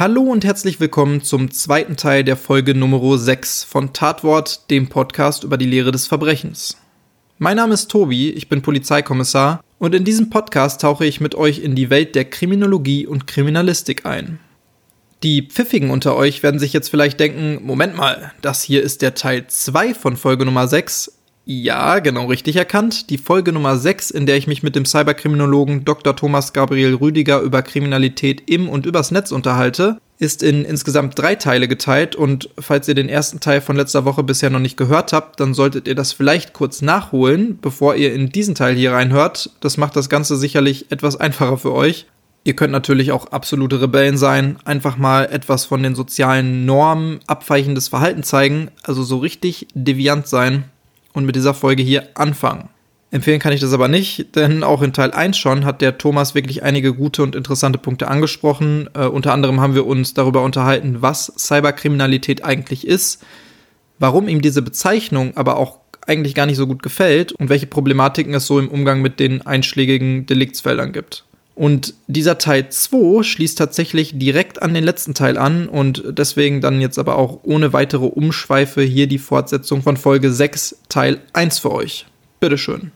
Hallo und herzlich willkommen zum zweiten Teil der Folge Nummer 6 von Tatwort, dem Podcast über die Lehre des Verbrechens. Mein Name ist Tobi, ich bin Polizeikommissar und in diesem Podcast tauche ich mit euch in die Welt der Kriminologie und Kriminalistik ein. Die Pfiffigen unter euch werden sich jetzt vielleicht denken, Moment mal, das hier ist der Teil 2 von Folge Nummer 6. Ja, genau richtig erkannt. Die Folge Nummer 6, in der ich mich mit dem Cyberkriminologen Dr. Thomas Gabriel Rüdiger über Kriminalität im und übers Netz unterhalte, ist in insgesamt drei Teile geteilt und falls ihr den ersten Teil von letzter Woche bisher noch nicht gehört habt, dann solltet ihr das vielleicht kurz nachholen, bevor ihr in diesen Teil hier reinhört. Das macht das Ganze sicherlich etwas einfacher für euch. Ihr könnt natürlich auch absolute Rebellen sein, einfach mal etwas von den sozialen Normen abweichendes Verhalten zeigen, also so richtig deviant sein und mit dieser Folge hier anfangen. Empfehlen kann ich das aber nicht, denn auch in Teil 1 schon hat der Thomas wirklich einige gute und interessante Punkte angesprochen. Äh, unter anderem haben wir uns darüber unterhalten, was Cyberkriminalität eigentlich ist, warum ihm diese Bezeichnung aber auch eigentlich gar nicht so gut gefällt und welche Problematiken es so im Umgang mit den einschlägigen Deliktsfeldern gibt. Und dieser Teil 2 schließt tatsächlich direkt an den letzten Teil an und deswegen dann jetzt aber auch ohne weitere Umschweife hier die Fortsetzung von Folge 6 Teil 1 für euch. Bitteschön.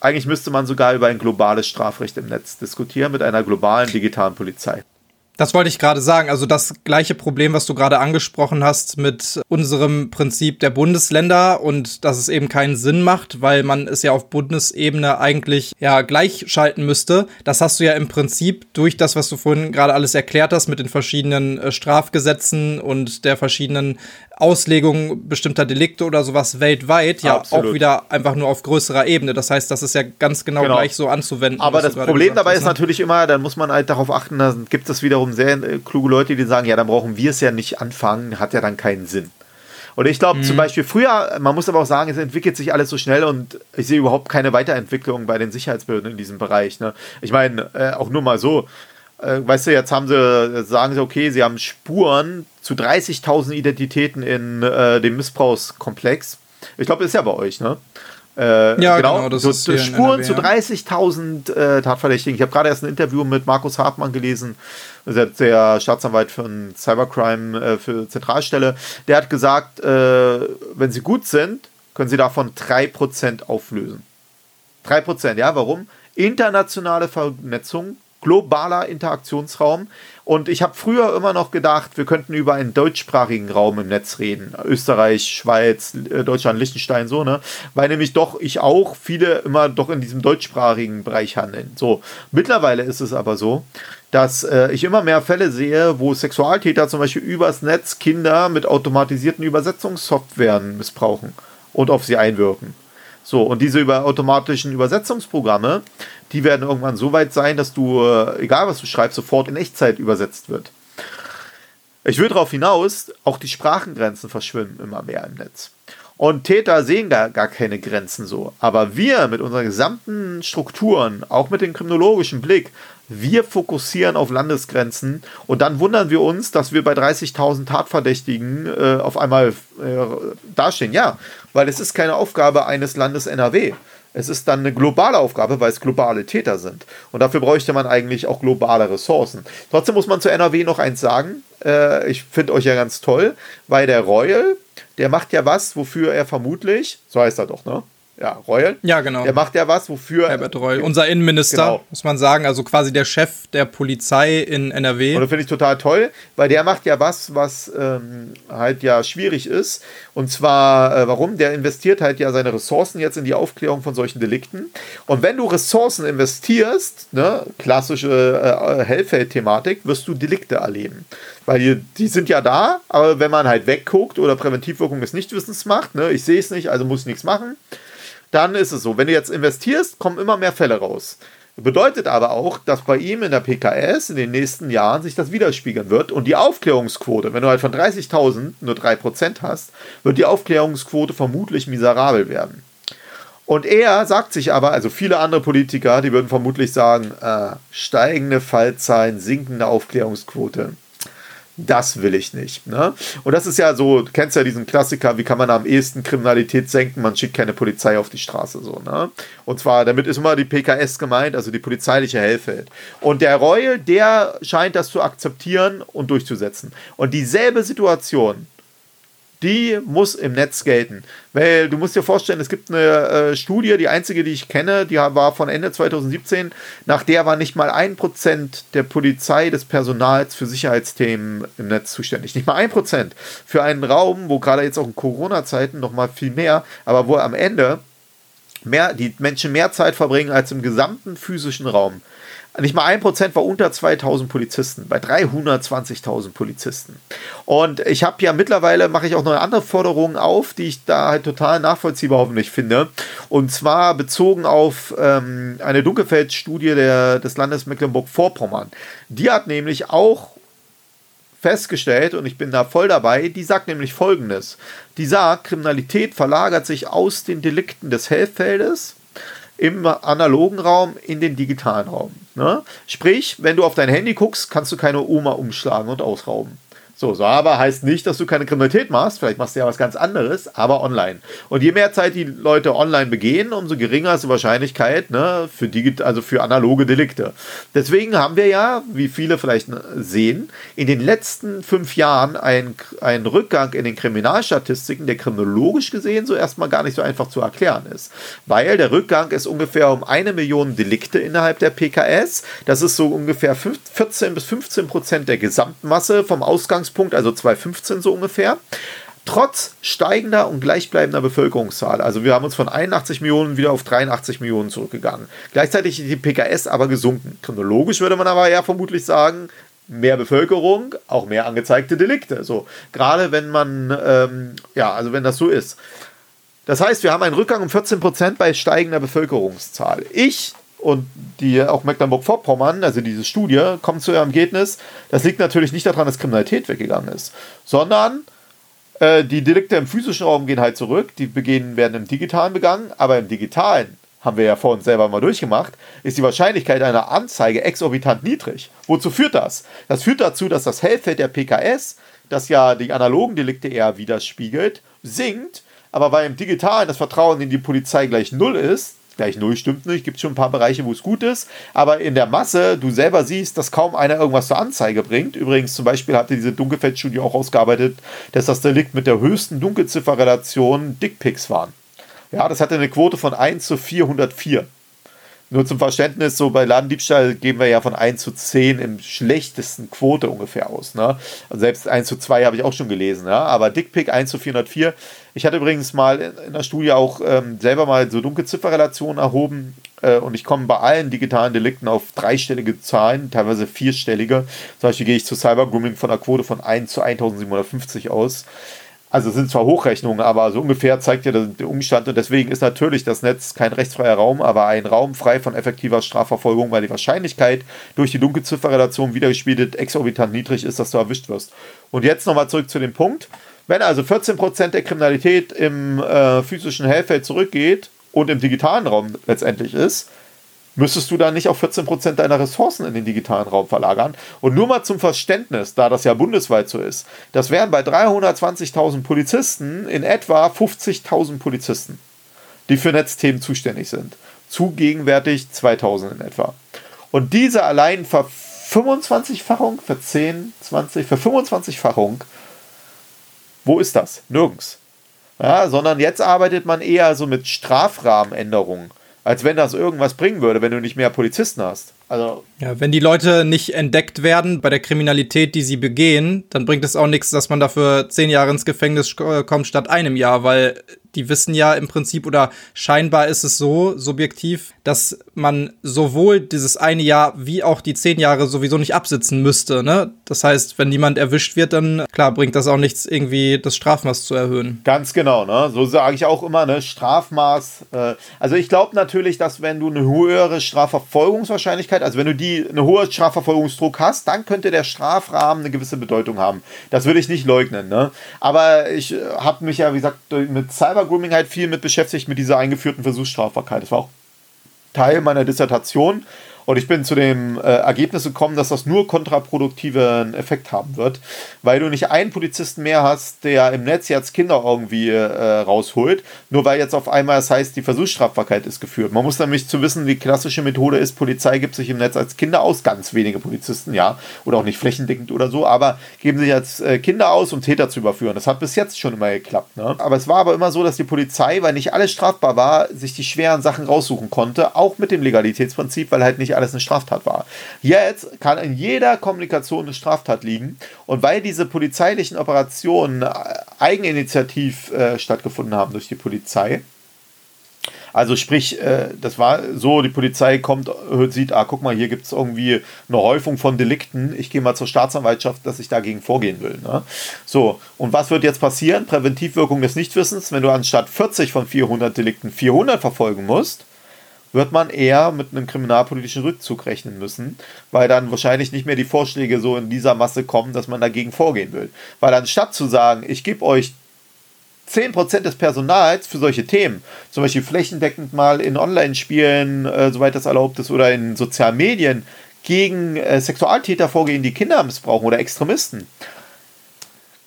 Eigentlich müsste man sogar über ein globales Strafrecht im Netz diskutieren mit einer globalen digitalen Polizei. Das wollte ich gerade sagen. Also das gleiche Problem, was du gerade angesprochen hast mit unserem Prinzip der Bundesländer und dass es eben keinen Sinn macht, weil man es ja auf Bundesebene eigentlich ja gleichschalten müsste. Das hast du ja im Prinzip durch das, was du vorhin gerade alles erklärt hast mit den verschiedenen äh, Strafgesetzen und der verschiedenen Auslegung bestimmter Delikte oder sowas weltweit ja Absolut. auch wieder einfach nur auf größerer Ebene. Das heißt, das ist ja ganz genau, genau. gleich so anzuwenden. Aber das Problem dabei ist ne? natürlich immer, dann muss man halt darauf achten, da gibt es wiederum sehr äh, kluge Leute, die sagen, ja, dann brauchen wir es ja nicht anfangen, hat ja dann keinen Sinn. Und ich glaube mhm. zum Beispiel früher, man muss aber auch sagen, es entwickelt sich alles so schnell und ich sehe überhaupt keine Weiterentwicklung bei den Sicherheitsbehörden in diesem Bereich. Ne? Ich meine, äh, auch nur mal so, äh, weißt du, jetzt haben sie, sagen sie, okay, sie haben Spuren zu 30.000 Identitäten in äh, dem Missbrauchskomplex. Ich glaube, ist ja bei euch, ne? Äh, ja, genau. genau das so, ist Spuren zu 30.000 äh, Tatverdächtigen. Ich habe gerade erst ein Interview mit Markus Hartmann gelesen, der Staatsanwalt von Cybercrime äh, für Zentralstelle. Der hat gesagt, äh, wenn sie gut sind, können sie davon 3% auflösen. 3%, ja, warum? Internationale Vernetzung, globaler Interaktionsraum. Und ich habe früher immer noch gedacht, wir könnten über einen deutschsprachigen Raum im Netz reden. Österreich, Schweiz, äh, Deutschland, Liechtenstein, so, ne? Weil nämlich doch ich auch viele immer doch in diesem deutschsprachigen Bereich handeln. So, mittlerweile ist es aber so, dass äh, ich immer mehr Fälle sehe, wo Sexualtäter zum Beispiel übers Netz Kinder mit automatisierten Übersetzungssoftwaren missbrauchen und auf sie einwirken. So, und diese über automatischen Übersetzungsprogramme, die werden irgendwann so weit sein, dass du, äh, egal was du schreibst, sofort in Echtzeit übersetzt wird. Ich will darauf hinaus, auch die Sprachengrenzen verschwimmen immer mehr im Netz. Und Täter sehen gar, gar keine Grenzen so. Aber wir mit unseren gesamten Strukturen, auch mit dem kriminologischen Blick, wir fokussieren auf Landesgrenzen und dann wundern wir uns, dass wir bei 30.000 Tatverdächtigen äh, auf einmal äh, dastehen. Ja, weil es ist keine Aufgabe eines Landes NRW. Es ist dann eine globale Aufgabe, weil es globale Täter sind. Und dafür bräuchte man eigentlich auch globale Ressourcen. Trotzdem muss man zu NRW noch eins sagen. Äh, ich finde euch ja ganz toll, weil der Royal, der macht ja was, wofür er vermutlich, so heißt er doch, ne? Ja, Reul. Ja, genau. Der macht ja was, wofür. Herbert Reul, unser Innenminister, genau. muss man sagen, also quasi der Chef der Polizei in NRW. Und das finde ich total toll, weil der macht ja was, was ähm, halt ja schwierig ist. Und zwar, äh, warum? Der investiert halt ja seine Ressourcen jetzt in die Aufklärung von solchen Delikten. Und wenn du Ressourcen investierst, ne, klassische äh, Hellfeld-Thematik, wirst du Delikte erleben. Weil die, die, sind ja da, aber wenn man halt wegguckt oder Präventivwirkung des Nichtwissens macht, ne, ich sehe es nicht, also muss ich nichts machen, dann ist es so. Wenn du jetzt investierst, kommen immer mehr Fälle raus. Bedeutet aber auch, dass bei ihm in der PKS in den nächsten Jahren sich das widerspiegeln wird und die Aufklärungsquote, wenn du halt von 30.000 nur 3% hast, wird die Aufklärungsquote vermutlich miserabel werden. Und er sagt sich aber, also viele andere Politiker, die würden vermutlich sagen, äh, steigende Fallzahlen, sinkende Aufklärungsquote das will ich nicht. Ne? Und das ist ja so, du kennst ja diesen Klassiker, wie kann man am ehesten Kriminalität senken? Man schickt keine Polizei auf die Straße. so. Ne? Und zwar, damit ist immer die PKS gemeint, also die polizeiliche Helfe. Und der Reul, der scheint das zu akzeptieren und durchzusetzen. Und dieselbe Situation die muss im Netz gelten. Weil du musst dir vorstellen, es gibt eine äh, Studie, die einzige, die ich kenne, die war von Ende 2017, nach der war nicht mal ein Prozent der Polizei des Personals für Sicherheitsthemen im Netz zuständig. Nicht mal ein Prozent. Für einen Raum, wo gerade jetzt auch in Corona-Zeiten noch mal viel mehr, aber wo am Ende mehr, die Menschen mehr Zeit verbringen als im gesamten physischen Raum. Nicht mal ein Prozent war unter 2000 Polizisten, bei 320.000 Polizisten. Und ich habe ja mittlerweile, mache ich auch noch andere Forderungen auf, die ich da halt total nachvollziehbar hoffentlich finde. Und zwar bezogen auf ähm, eine Dunkelfeldstudie der, des Landes Mecklenburg-Vorpommern. Die hat nämlich auch festgestellt, und ich bin da voll dabei, die sagt nämlich folgendes. Die sagt, Kriminalität verlagert sich aus den Delikten des Hellfeldes im analogen Raum in den digitalen Raum. Ne? Sprich, wenn du auf dein Handy guckst, kannst du keine Oma umschlagen und ausrauben. So, so, aber heißt nicht, dass du keine Kriminalität machst. Vielleicht machst du ja was ganz anderes, aber online. Und je mehr Zeit die Leute online begehen, umso geringer ist die Wahrscheinlichkeit ne, für, Digit also für analoge Delikte. Deswegen haben wir ja, wie viele vielleicht sehen, in den letzten fünf Jahren einen Rückgang in den Kriminalstatistiken, der kriminologisch gesehen so erstmal gar nicht so einfach zu erklären ist. Weil der Rückgang ist ungefähr um eine Million Delikte innerhalb der PKS. Das ist so ungefähr 14 bis 15 Prozent der Gesamtmasse vom Ausgangs Ausgangspunkt, also 2015 so ungefähr. Trotz steigender und gleichbleibender Bevölkerungszahl. Also wir haben uns von 81 Millionen wieder auf 83 Millionen zurückgegangen. Gleichzeitig ist die PKS aber gesunken. Chronologisch würde man aber ja vermutlich sagen, mehr Bevölkerung, auch mehr angezeigte Delikte. So, gerade wenn man, ähm, ja, also wenn das so ist. Das heißt, wir haben einen Rückgang um 14 Prozent bei steigender Bevölkerungszahl. Ich und die auch Mecklenburg-Vorpommern, also diese Studie, kommt zu ihrem Ergebnis, das liegt natürlich nicht daran, dass Kriminalität weggegangen ist, sondern äh, die Delikte im physischen Raum gehen halt zurück, die begehen, werden im digitalen begangen, aber im digitalen, haben wir ja vor uns selber mal durchgemacht, ist die Wahrscheinlichkeit einer Anzeige exorbitant niedrig. Wozu führt das? Das führt dazu, dass das Hellfeld der PKS, das ja die analogen Delikte eher widerspiegelt, sinkt, aber weil im digitalen das Vertrauen in die Polizei gleich null ist, gleich null stimmt nicht, gibt schon ein paar Bereiche, wo es gut ist, aber in der Masse, du selber siehst, dass kaum einer irgendwas zur Anzeige bringt. Übrigens zum Beispiel hatte diese Dunkelfeldstudie auch ausgearbeitet, dass das Delikt mit der höchsten Dunkelzifferrelation Dickpics waren. Ja, das hatte eine Quote von 1 zu 404. Nur zum Verständnis, so bei Ladendiebstahl gehen wir ja von 1 zu 10 im schlechtesten Quote ungefähr aus. Ne? Also selbst 1 zu 2 habe ich auch schon gelesen. Ja? Aber Dickpick 1 zu 404. Ich hatte übrigens mal in der Studie auch ähm, selber mal so Dunkelzifferrelationen erhoben äh, und ich komme bei allen digitalen Delikten auf dreistellige Zahlen, teilweise vierstellige. Zum Beispiel gehe ich zu Cybergrooming von einer Quote von 1 zu 1750 aus. Also sind zwar Hochrechnungen, aber so ungefähr zeigt ja den Umstand und deswegen ist natürlich das Netz kein rechtsfreier Raum, aber ein Raum frei von effektiver Strafverfolgung, weil die Wahrscheinlichkeit durch die Dunkelzifferrelation wiedergespiegelt exorbitant niedrig ist, dass du erwischt wirst. Und jetzt nochmal zurück zu dem Punkt. Wenn also 14% der Kriminalität im äh, physischen Hellfeld zurückgeht und im digitalen Raum letztendlich ist, müsstest du dann nicht auf 14% deiner Ressourcen in den digitalen Raum verlagern. Und nur mal zum Verständnis, da das ja bundesweit so ist, das wären bei 320.000 Polizisten in etwa 50.000 Polizisten, die für Netzthemen zuständig sind. Zu gegenwärtig 2000 in etwa. Und diese allein ver 25-fachung, für 10, 20, für 25-fachung, wo ist das? Nirgends. Ja, sondern jetzt arbeitet man eher so mit Strafrahmenänderungen als wenn das irgendwas bringen würde, wenn du nicht mehr Polizisten hast. Also ja, wenn die Leute nicht entdeckt werden bei der Kriminalität, die sie begehen, dann bringt es auch nichts, dass man dafür zehn Jahre ins Gefängnis kommt statt einem Jahr, weil die wissen ja im Prinzip oder scheinbar ist es so subjektiv, dass man sowohl dieses eine Jahr wie auch die zehn Jahre sowieso nicht absitzen müsste. Ne? Das heißt, wenn niemand erwischt wird, dann klar bringt das auch nichts, irgendwie das Strafmaß zu erhöhen. Ganz genau, ne? So sage ich auch immer, ne? Strafmaß. Äh, also ich glaube natürlich, dass wenn du eine höhere Strafverfolgungswahrscheinlichkeit, also wenn du die eine hohe Strafverfolgungsdruck hast, dann könnte der Strafrahmen eine gewisse Bedeutung haben. Das würde ich nicht leugnen, ne? Aber ich äh, habe mich ja, wie gesagt, mit Cyber Grooming halt viel mit beschäftigt, mit dieser eingeführten Versuchsstrafbarkeit. Das war auch Teil meiner Dissertation. Und ich bin zu dem äh, Ergebnis gekommen, dass das nur kontraproduktiven Effekt haben wird, weil du nicht einen Polizisten mehr hast, der im Netz jetzt Kinder irgendwie äh, rausholt, nur weil jetzt auf einmal es heißt, die Versuchsstrafbarkeit ist geführt. Man muss nämlich zu wissen, die klassische Methode ist, Polizei gibt sich im Netz als Kinder aus, ganz wenige Polizisten, ja, oder auch nicht flächendeckend oder so, aber geben sich als äh, Kinder aus, um Täter zu überführen. Das hat bis jetzt schon immer geklappt. Ne? Aber es war aber immer so, dass die Polizei, weil nicht alles strafbar war, sich die schweren Sachen raussuchen konnte, auch mit dem Legalitätsprinzip, weil halt nicht alles eine Straftat war. Jetzt kann in jeder Kommunikation eine Straftat liegen und weil diese polizeilichen Operationen äh, eigeninitiativ äh, stattgefunden haben durch die Polizei, also sprich, äh, das war so, die Polizei kommt, sieht, ah, guck mal, hier gibt es irgendwie eine Häufung von Delikten. Ich gehe mal zur Staatsanwaltschaft, dass ich dagegen vorgehen will. Ne? So, und was wird jetzt passieren? Präventivwirkung des Nichtwissens, wenn du anstatt 40 von 400 Delikten 400 verfolgen musst, wird man eher mit einem kriminalpolitischen Rückzug rechnen müssen, weil dann wahrscheinlich nicht mehr die Vorschläge so in dieser Masse kommen, dass man dagegen vorgehen will. Weil anstatt zu sagen, ich gebe euch 10% des Personals für solche Themen, zum Beispiel flächendeckend mal in Online-Spielen, äh, soweit das erlaubt ist, oder in sozialen Medien, gegen äh, Sexualtäter vorgehen, die Kinder missbrauchen oder Extremisten,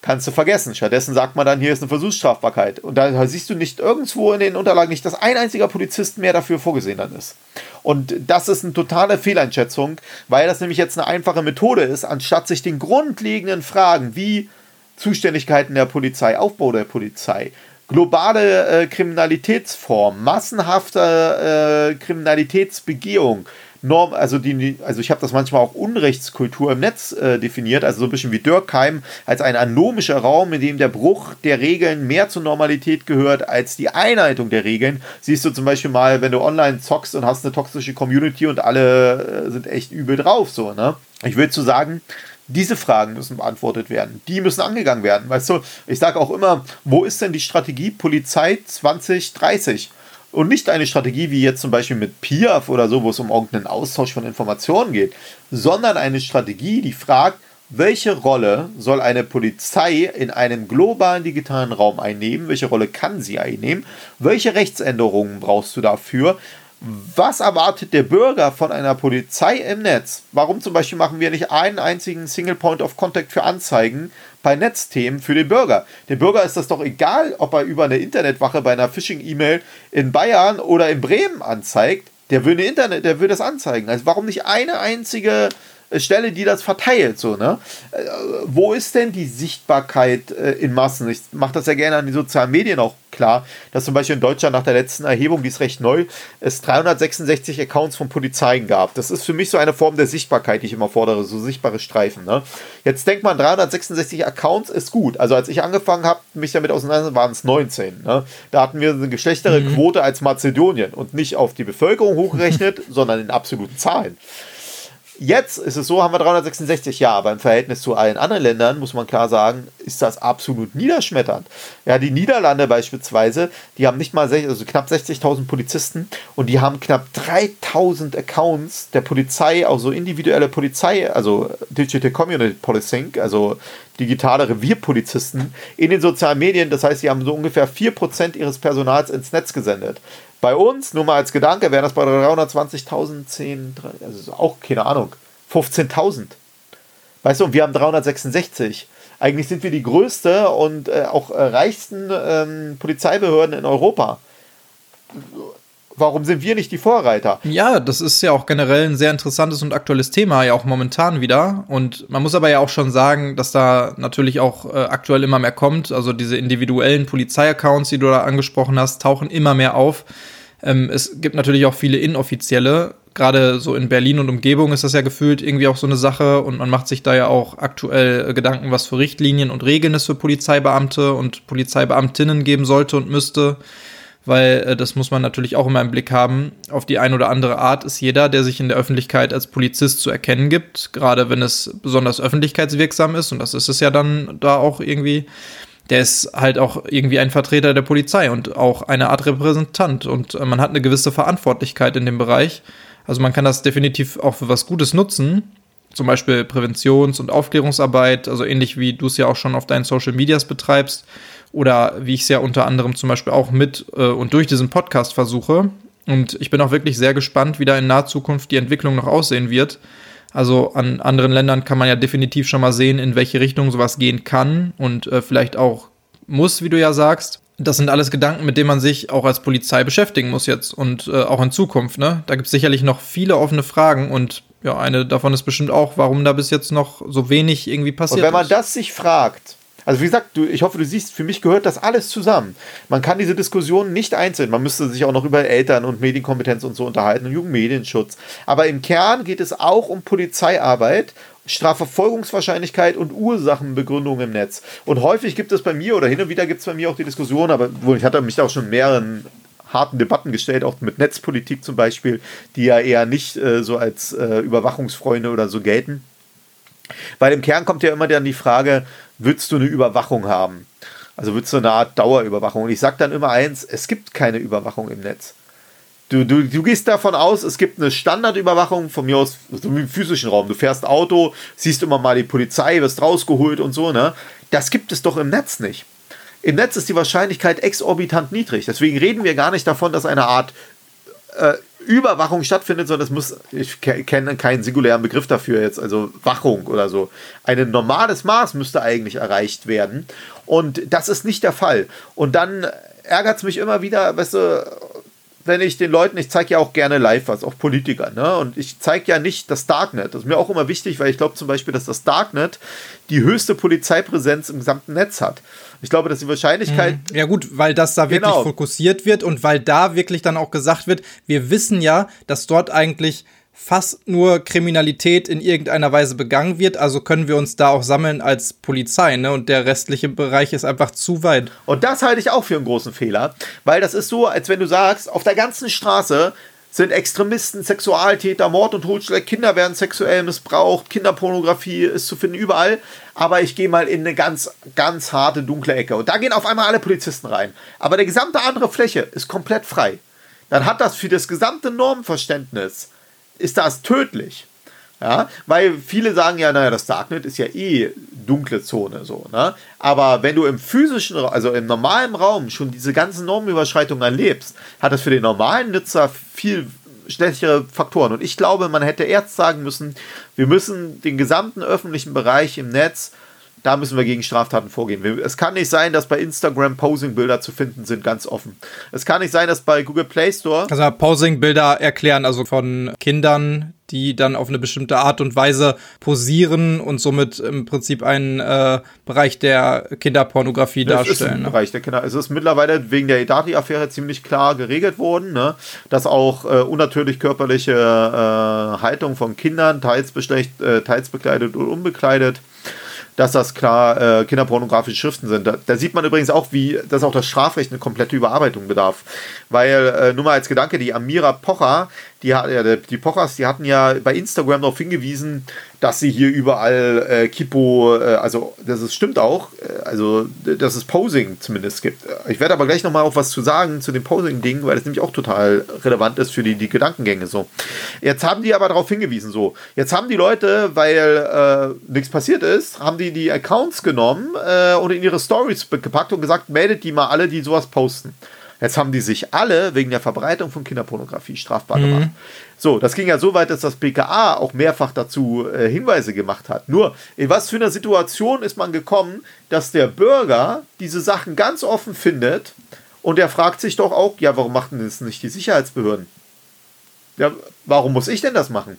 kannst du vergessen. Stattdessen sagt man dann, hier ist eine Versuchsstrafbarkeit. Und da siehst du nicht irgendwo in den Unterlagen nicht, dass ein einziger Polizist mehr dafür vorgesehen dann ist. Und das ist eine totale Fehleinschätzung, weil das nämlich jetzt eine einfache Methode ist, anstatt sich den grundlegenden Fragen wie Zuständigkeiten der Polizei, Aufbau der Polizei, globale äh, Kriminalitätsform, massenhafte äh, Kriminalitätsbegehung, Norm, also die, also ich habe das manchmal auch Unrechtskultur im Netz äh, definiert, also so ein bisschen wie Dürkheim, als ein anomischer Raum, in dem der Bruch der Regeln mehr zur Normalität gehört als die Einhaltung der Regeln. Siehst du zum Beispiel mal, wenn du online zockst und hast eine toxische Community und alle äh, sind echt übel drauf, so, ne? Ich will zu sagen, diese Fragen müssen beantwortet werden. Die müssen angegangen werden. Weißt du, ich sage auch immer, wo ist denn die Strategie Polizei 2030? Und nicht eine Strategie wie jetzt zum Beispiel mit PIAF oder so, wo es um irgendeinen Austausch von Informationen geht, sondern eine Strategie, die fragt, welche Rolle soll eine Polizei in einem globalen digitalen Raum einnehmen? Welche Rolle kann sie einnehmen? Welche Rechtsänderungen brauchst du dafür? Was erwartet der Bürger von einer Polizei im Netz? Warum zum Beispiel machen wir nicht einen einzigen Single Point of Contact für Anzeigen bei Netzthemen für den Bürger? Dem Bürger ist das doch egal, ob er über eine Internetwache bei einer Phishing-E-Mail in Bayern oder in Bremen anzeigt. Der will, eine Internet, der will das anzeigen. Also warum nicht eine einzige Stelle, die das verteilt, so, ne? Äh, wo ist denn die Sichtbarkeit äh, in Massen? Ich mache das ja gerne an die sozialen Medien auch klar, dass zum Beispiel in Deutschland nach der letzten Erhebung, die ist recht neu, es 366 Accounts von Polizeien gab. Das ist für mich so eine Form der Sichtbarkeit, die ich immer fordere, so sichtbare Streifen. Ne? Jetzt denkt man, 366 Accounts ist gut. Also als ich angefangen habe, mich damit auseinanderzusetzen, waren es 19. Ne? Da hatten wir eine geschlechtere mhm. Quote als Mazedonien und nicht auf die Bevölkerung hochgerechnet, sondern in absoluten Zahlen. Jetzt ist es so, haben wir 366, ja, aber im Verhältnis zu allen anderen Ländern, muss man klar sagen, ist das absolut niederschmetternd. Ja, die Niederlande beispielsweise, die haben nicht mal 60, also knapp 60.000 Polizisten und die haben knapp 3.000 Accounts der Polizei, auch so individuelle Polizei, also Digital Community Policing, also digitale Revierpolizisten in den sozialen Medien. Das heißt, sie haben so ungefähr 4% ihres Personals ins Netz gesendet. Bei uns, nur mal als Gedanke, wären das bei 320.000, 10, also auch keine Ahnung, 15.000. Weißt du, und wir haben 366. Eigentlich sind wir die größte und äh, auch äh, reichsten ähm, Polizeibehörden in Europa warum sind wir nicht die Vorreiter? Ja, das ist ja auch generell ein sehr interessantes und aktuelles Thema, ja auch momentan wieder. Und man muss aber ja auch schon sagen, dass da natürlich auch äh, aktuell immer mehr kommt. Also diese individuellen Polizeiaccounts, die du da angesprochen hast, tauchen immer mehr auf. Ähm, es gibt natürlich auch viele inoffizielle. Gerade so in Berlin und Umgebung ist das ja gefühlt irgendwie auch so eine Sache und man macht sich da ja auch aktuell Gedanken, was für Richtlinien und Regeln es für Polizeibeamte und Polizeibeamtinnen geben sollte und müsste weil äh, das muss man natürlich auch immer im Blick haben. Auf die eine oder andere Art ist jeder, der sich in der Öffentlichkeit als Polizist zu erkennen gibt, gerade wenn es besonders öffentlichkeitswirksam ist, und das ist es ja dann da auch irgendwie, der ist halt auch irgendwie ein Vertreter der Polizei und auch eine Art Repräsentant und äh, man hat eine gewisse Verantwortlichkeit in dem Bereich. Also man kann das definitiv auch für was Gutes nutzen, zum Beispiel Präventions- und Aufklärungsarbeit, also ähnlich wie du es ja auch schon auf deinen Social Medias betreibst oder wie ich es ja unter anderem zum Beispiel auch mit äh, und durch diesen Podcast versuche. Und ich bin auch wirklich sehr gespannt, wie da in naher Zukunft die Entwicklung noch aussehen wird. Also an anderen Ländern kann man ja definitiv schon mal sehen, in welche Richtung sowas gehen kann und äh, vielleicht auch muss, wie du ja sagst. Das sind alles Gedanken, mit denen man sich auch als Polizei beschäftigen muss jetzt und äh, auch in Zukunft. Ne? Da gibt es sicherlich noch viele offene Fragen und ja, eine davon ist bestimmt auch, warum da bis jetzt noch so wenig irgendwie passiert ist. Und wenn man ist. das sich fragt, also wie gesagt, du, ich hoffe, du siehst, für mich gehört das alles zusammen. Man kann diese Diskussion nicht einzeln. Man müsste sich auch noch über Eltern und Medienkompetenz und so unterhalten und Jugendmedienschutz. Aber im Kern geht es auch um Polizeiarbeit Strafverfolgungswahrscheinlichkeit und Ursachenbegründung im Netz. Und häufig gibt es bei mir oder hin und wieder gibt es bei mir auch die Diskussion, aber ich hatte mich auch schon mehreren harten Debatten gestellt, auch mit Netzpolitik zum Beispiel, die ja eher nicht äh, so als äh, Überwachungsfreunde oder so gelten. Weil im Kern kommt ja immer dann die Frage, würdest du eine Überwachung haben? Also würdest du eine Art Dauerüberwachung? Und ich sage dann immer eins, es gibt keine Überwachung im Netz. Du, du, du gehst davon aus, es gibt eine Standardüberwachung von mir aus, so wie im physischen Raum. Du fährst Auto, siehst immer mal die Polizei, wirst rausgeholt und so, ne? Das gibt es doch im Netz nicht. Im Netz ist die Wahrscheinlichkeit exorbitant niedrig. Deswegen reden wir gar nicht davon, dass eine Art äh, Überwachung stattfindet, sondern es muss, ich kenne keinen singulären Begriff dafür jetzt, also Wachung oder so. Ein normales Maß müsste eigentlich erreicht werden. Und das ist nicht der Fall. Und dann ärgert es mich immer wieder, weißt du, wenn ich den Leuten, ich zeige ja auch gerne live was, auch Politiker, ne? Und ich zeige ja nicht das Darknet. Das ist mir auch immer wichtig, weil ich glaube zum Beispiel, dass das Darknet die höchste Polizeipräsenz im gesamten Netz hat. Ich glaube, dass die Wahrscheinlichkeit. Mhm. Ja, gut, weil das da wirklich genau. fokussiert wird und weil da wirklich dann auch gesagt wird, wir wissen ja, dass dort eigentlich fast nur Kriminalität in irgendeiner Weise begangen wird. Also können wir uns da auch sammeln als Polizei, ne? Und der restliche Bereich ist einfach zu weit. Und das halte ich auch für einen großen Fehler, weil das ist so, als wenn du sagst, auf der ganzen Straße sind Extremisten, Sexualtäter, Mord und Totschlag, Kinder werden sexuell missbraucht, Kinderpornografie ist zu finden überall. Aber ich gehe mal in eine ganz, ganz harte, dunkle Ecke. Und da gehen auf einmal alle Polizisten rein. Aber die gesamte andere Fläche ist komplett frei. Dann hat das für das gesamte Normverständnis, ist das tödlich. Ja, weil viele sagen ja, naja, das Darknet ist ja eh dunkle Zone so, ne? Aber wenn du im physischen, also im normalen Raum schon diese ganzen Normüberschreitungen erlebst, hat das für den normalen Nutzer viel schlechtere Faktoren. Und ich glaube, man hätte erst sagen müssen, wir müssen den gesamten öffentlichen Bereich im Netz da müssen wir gegen Straftaten vorgehen. Es kann nicht sein, dass bei Instagram Posing-Bilder zu finden sind, ganz offen. Es kann nicht sein, dass bei Google Play Store. Also Posing-Bilder erklären, also von Kindern, die dann auf eine bestimmte Art und Weise posieren und somit im Prinzip einen äh, Bereich der Kinderpornografie das darstellen. Ist ein ne? Bereich der Kinder. Es ist mittlerweile wegen der Edati-Affäre ziemlich klar geregelt worden, ne? dass auch äh, unnatürlich körperliche äh, Haltung von Kindern, teils, äh, teils bekleidet und unbekleidet, dass das klar äh, kinderpornografische Schriften sind. Da, da, sieht man übrigens auch, wie dass auch das Strafrecht eine komplette Überarbeitung bedarf. Weil, äh, nur mal als Gedanke, die Amira Pocher, die, die Pochers, die hatten ja bei Instagram darauf hingewiesen, dass sie hier überall äh, Kipo, äh, also das ist, stimmt auch, äh, also dass es Posing zumindest gibt. Ich werde aber gleich nochmal auf was zu sagen zu dem Posing-Ding, weil das nämlich auch total relevant ist für die, die Gedankengänge so. Jetzt haben die aber darauf hingewiesen so. Jetzt haben die Leute, weil äh, nichts passiert ist, haben die die Accounts genommen äh, und in ihre Stories gepackt und gesagt, meldet die mal alle, die sowas posten. Jetzt haben die sich alle wegen der Verbreitung von Kinderpornografie strafbar mhm. gemacht. So, das ging ja so weit, dass das BKA auch mehrfach dazu äh, Hinweise gemacht hat. Nur, in was für einer Situation ist man gekommen, dass der Bürger diese Sachen ganz offen findet und er fragt sich doch auch, ja, warum machten das nicht die Sicherheitsbehörden? Ja, warum muss ich denn das machen?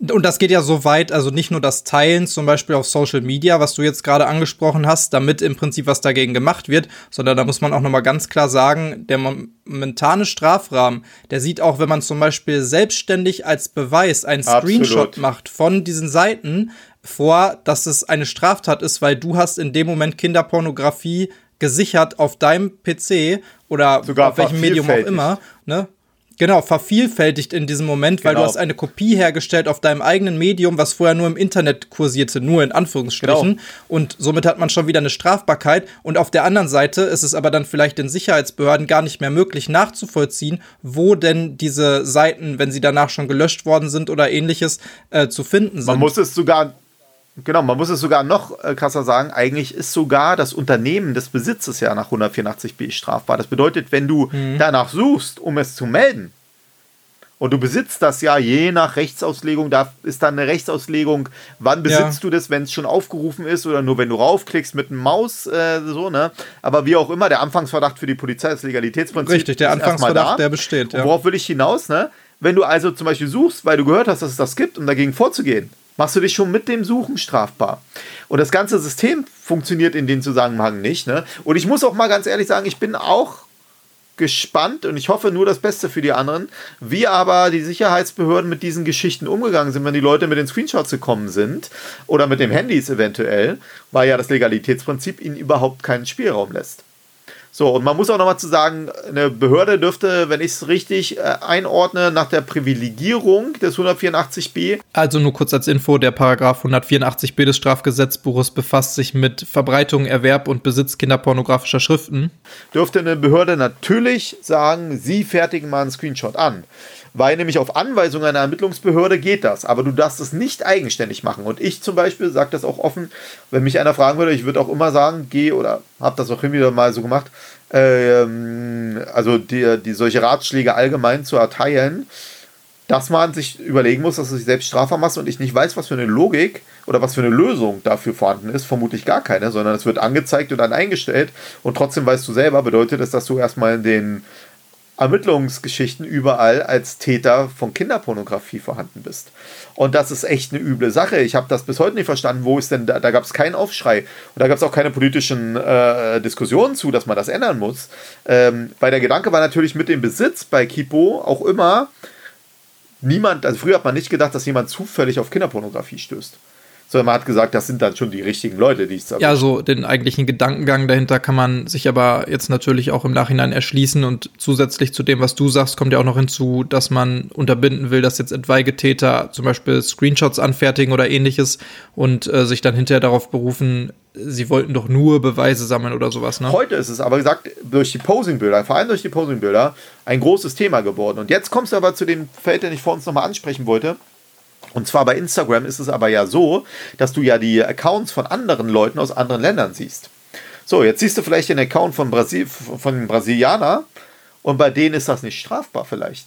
Und das geht ja so weit, also nicht nur das Teilen zum Beispiel auf Social Media, was du jetzt gerade angesprochen hast, damit im Prinzip was dagegen gemacht wird, sondern da muss man auch nochmal ganz klar sagen, der momentane Strafrahmen, der sieht auch, wenn man zum Beispiel selbstständig als Beweis einen Screenshot Absolut. macht von diesen Seiten vor, dass es eine Straftat ist, weil du hast in dem Moment Kinderpornografie gesichert auf deinem PC oder Sogar auf welchem Medium auch immer, ne? Genau, vervielfältigt in diesem Moment, genau. weil du genau. hast eine Kopie hergestellt auf deinem eigenen Medium, was vorher nur im Internet kursierte, nur in Anführungsstrichen. Genau. Und somit hat man schon wieder eine Strafbarkeit. Und auf der anderen Seite ist es aber dann vielleicht den Sicherheitsbehörden gar nicht mehr möglich nachzuvollziehen, wo denn diese Seiten, wenn sie danach schon gelöscht worden sind oder ähnliches, äh, zu finden sind. Man muss es sogar Genau, man muss es sogar noch äh, krasser sagen. Eigentlich ist sogar das Unternehmen des Besitzes ja nach 184b strafbar. Das bedeutet, wenn du mhm. danach suchst, um es zu melden, und du besitzt das ja je nach Rechtsauslegung, da ist dann eine Rechtsauslegung, wann besitzt ja. du das, wenn es schon aufgerufen ist oder nur wenn du raufklickst mit einem Maus, äh, so, ne? Aber wie auch immer, der Anfangsverdacht für die Polizei, das Legalitätsprinzip. Richtig, der Anfangsverdacht, der besteht. Ja. worauf will ich hinaus, ne? Wenn du also zum Beispiel suchst, weil du gehört hast, dass es das gibt, um dagegen vorzugehen, machst du dich schon mit dem Suchen strafbar. Und das ganze System funktioniert in dem Zusammenhang nicht. Ne? Und ich muss auch mal ganz ehrlich sagen, ich bin auch gespannt und ich hoffe nur das Beste für die anderen, wie aber die Sicherheitsbehörden mit diesen Geschichten umgegangen sind, wenn die Leute mit den Screenshots gekommen sind oder mit dem Handys eventuell, weil ja das Legalitätsprinzip ihnen überhaupt keinen Spielraum lässt. So, und man muss auch nochmal zu sagen, eine Behörde dürfte, wenn ich es richtig äh, einordne, nach der Privilegierung des 184b. Also nur kurz als Info, der Paragraph 184b des Strafgesetzbuches befasst sich mit Verbreitung, Erwerb und Besitz kinderpornografischer Schriften. Dürfte eine Behörde natürlich sagen, sie fertigen mal einen Screenshot an weil nämlich auf Anweisung einer Ermittlungsbehörde geht das, aber du darfst es nicht eigenständig machen. Und ich zum Beispiel sage das auch offen, wenn mich einer fragen würde, ich würde auch immer sagen, geh oder habe das auch immer wieder mal so gemacht, ähm, also die, die solche Ratschläge allgemein zu erteilen, dass man sich überlegen muss, dass du sich selbst strafbar machst und ich nicht weiß, was für eine Logik oder was für eine Lösung dafür vorhanden ist, vermutlich gar keine, sondern es wird angezeigt und dann eingestellt. Und trotzdem weißt du selber, bedeutet es, dass du erstmal den Ermittlungsgeschichten überall als Täter von Kinderpornografie vorhanden bist. Und das ist echt eine üble Sache. Ich habe das bis heute nicht verstanden, wo ist denn da, da gab es keinen Aufschrei und da gab es auch keine politischen äh, Diskussionen zu, dass man das ändern muss. Ähm, weil der Gedanke war natürlich mit dem Besitz bei Kipo auch immer, niemand, also früher hat man nicht gedacht, dass jemand zufällig auf Kinderpornografie stößt sondern man hat gesagt, das sind dann schon die richtigen Leute, die es da Ja, so den eigentlichen Gedankengang dahinter kann man sich aber jetzt natürlich auch im Nachhinein erschließen und zusätzlich zu dem, was du sagst, kommt ja auch noch hinzu, dass man unterbinden will, dass jetzt etwaige Täter zum Beispiel Screenshots anfertigen oder ähnliches und äh, sich dann hinterher darauf berufen, sie wollten doch nur Beweise sammeln oder sowas. Ne? Heute ist es aber gesagt, durch die Posingbilder, vor allem durch die Posingbilder, ein großes Thema geworden. Und jetzt kommst du aber zu dem Feld, den ich vor uns nochmal ansprechen wollte. Und zwar bei Instagram ist es aber ja so, dass du ja die Accounts von anderen Leuten aus anderen Ländern siehst. So, jetzt siehst du vielleicht den Account von, Brasil von Brasilianer und bei denen ist das nicht strafbar vielleicht.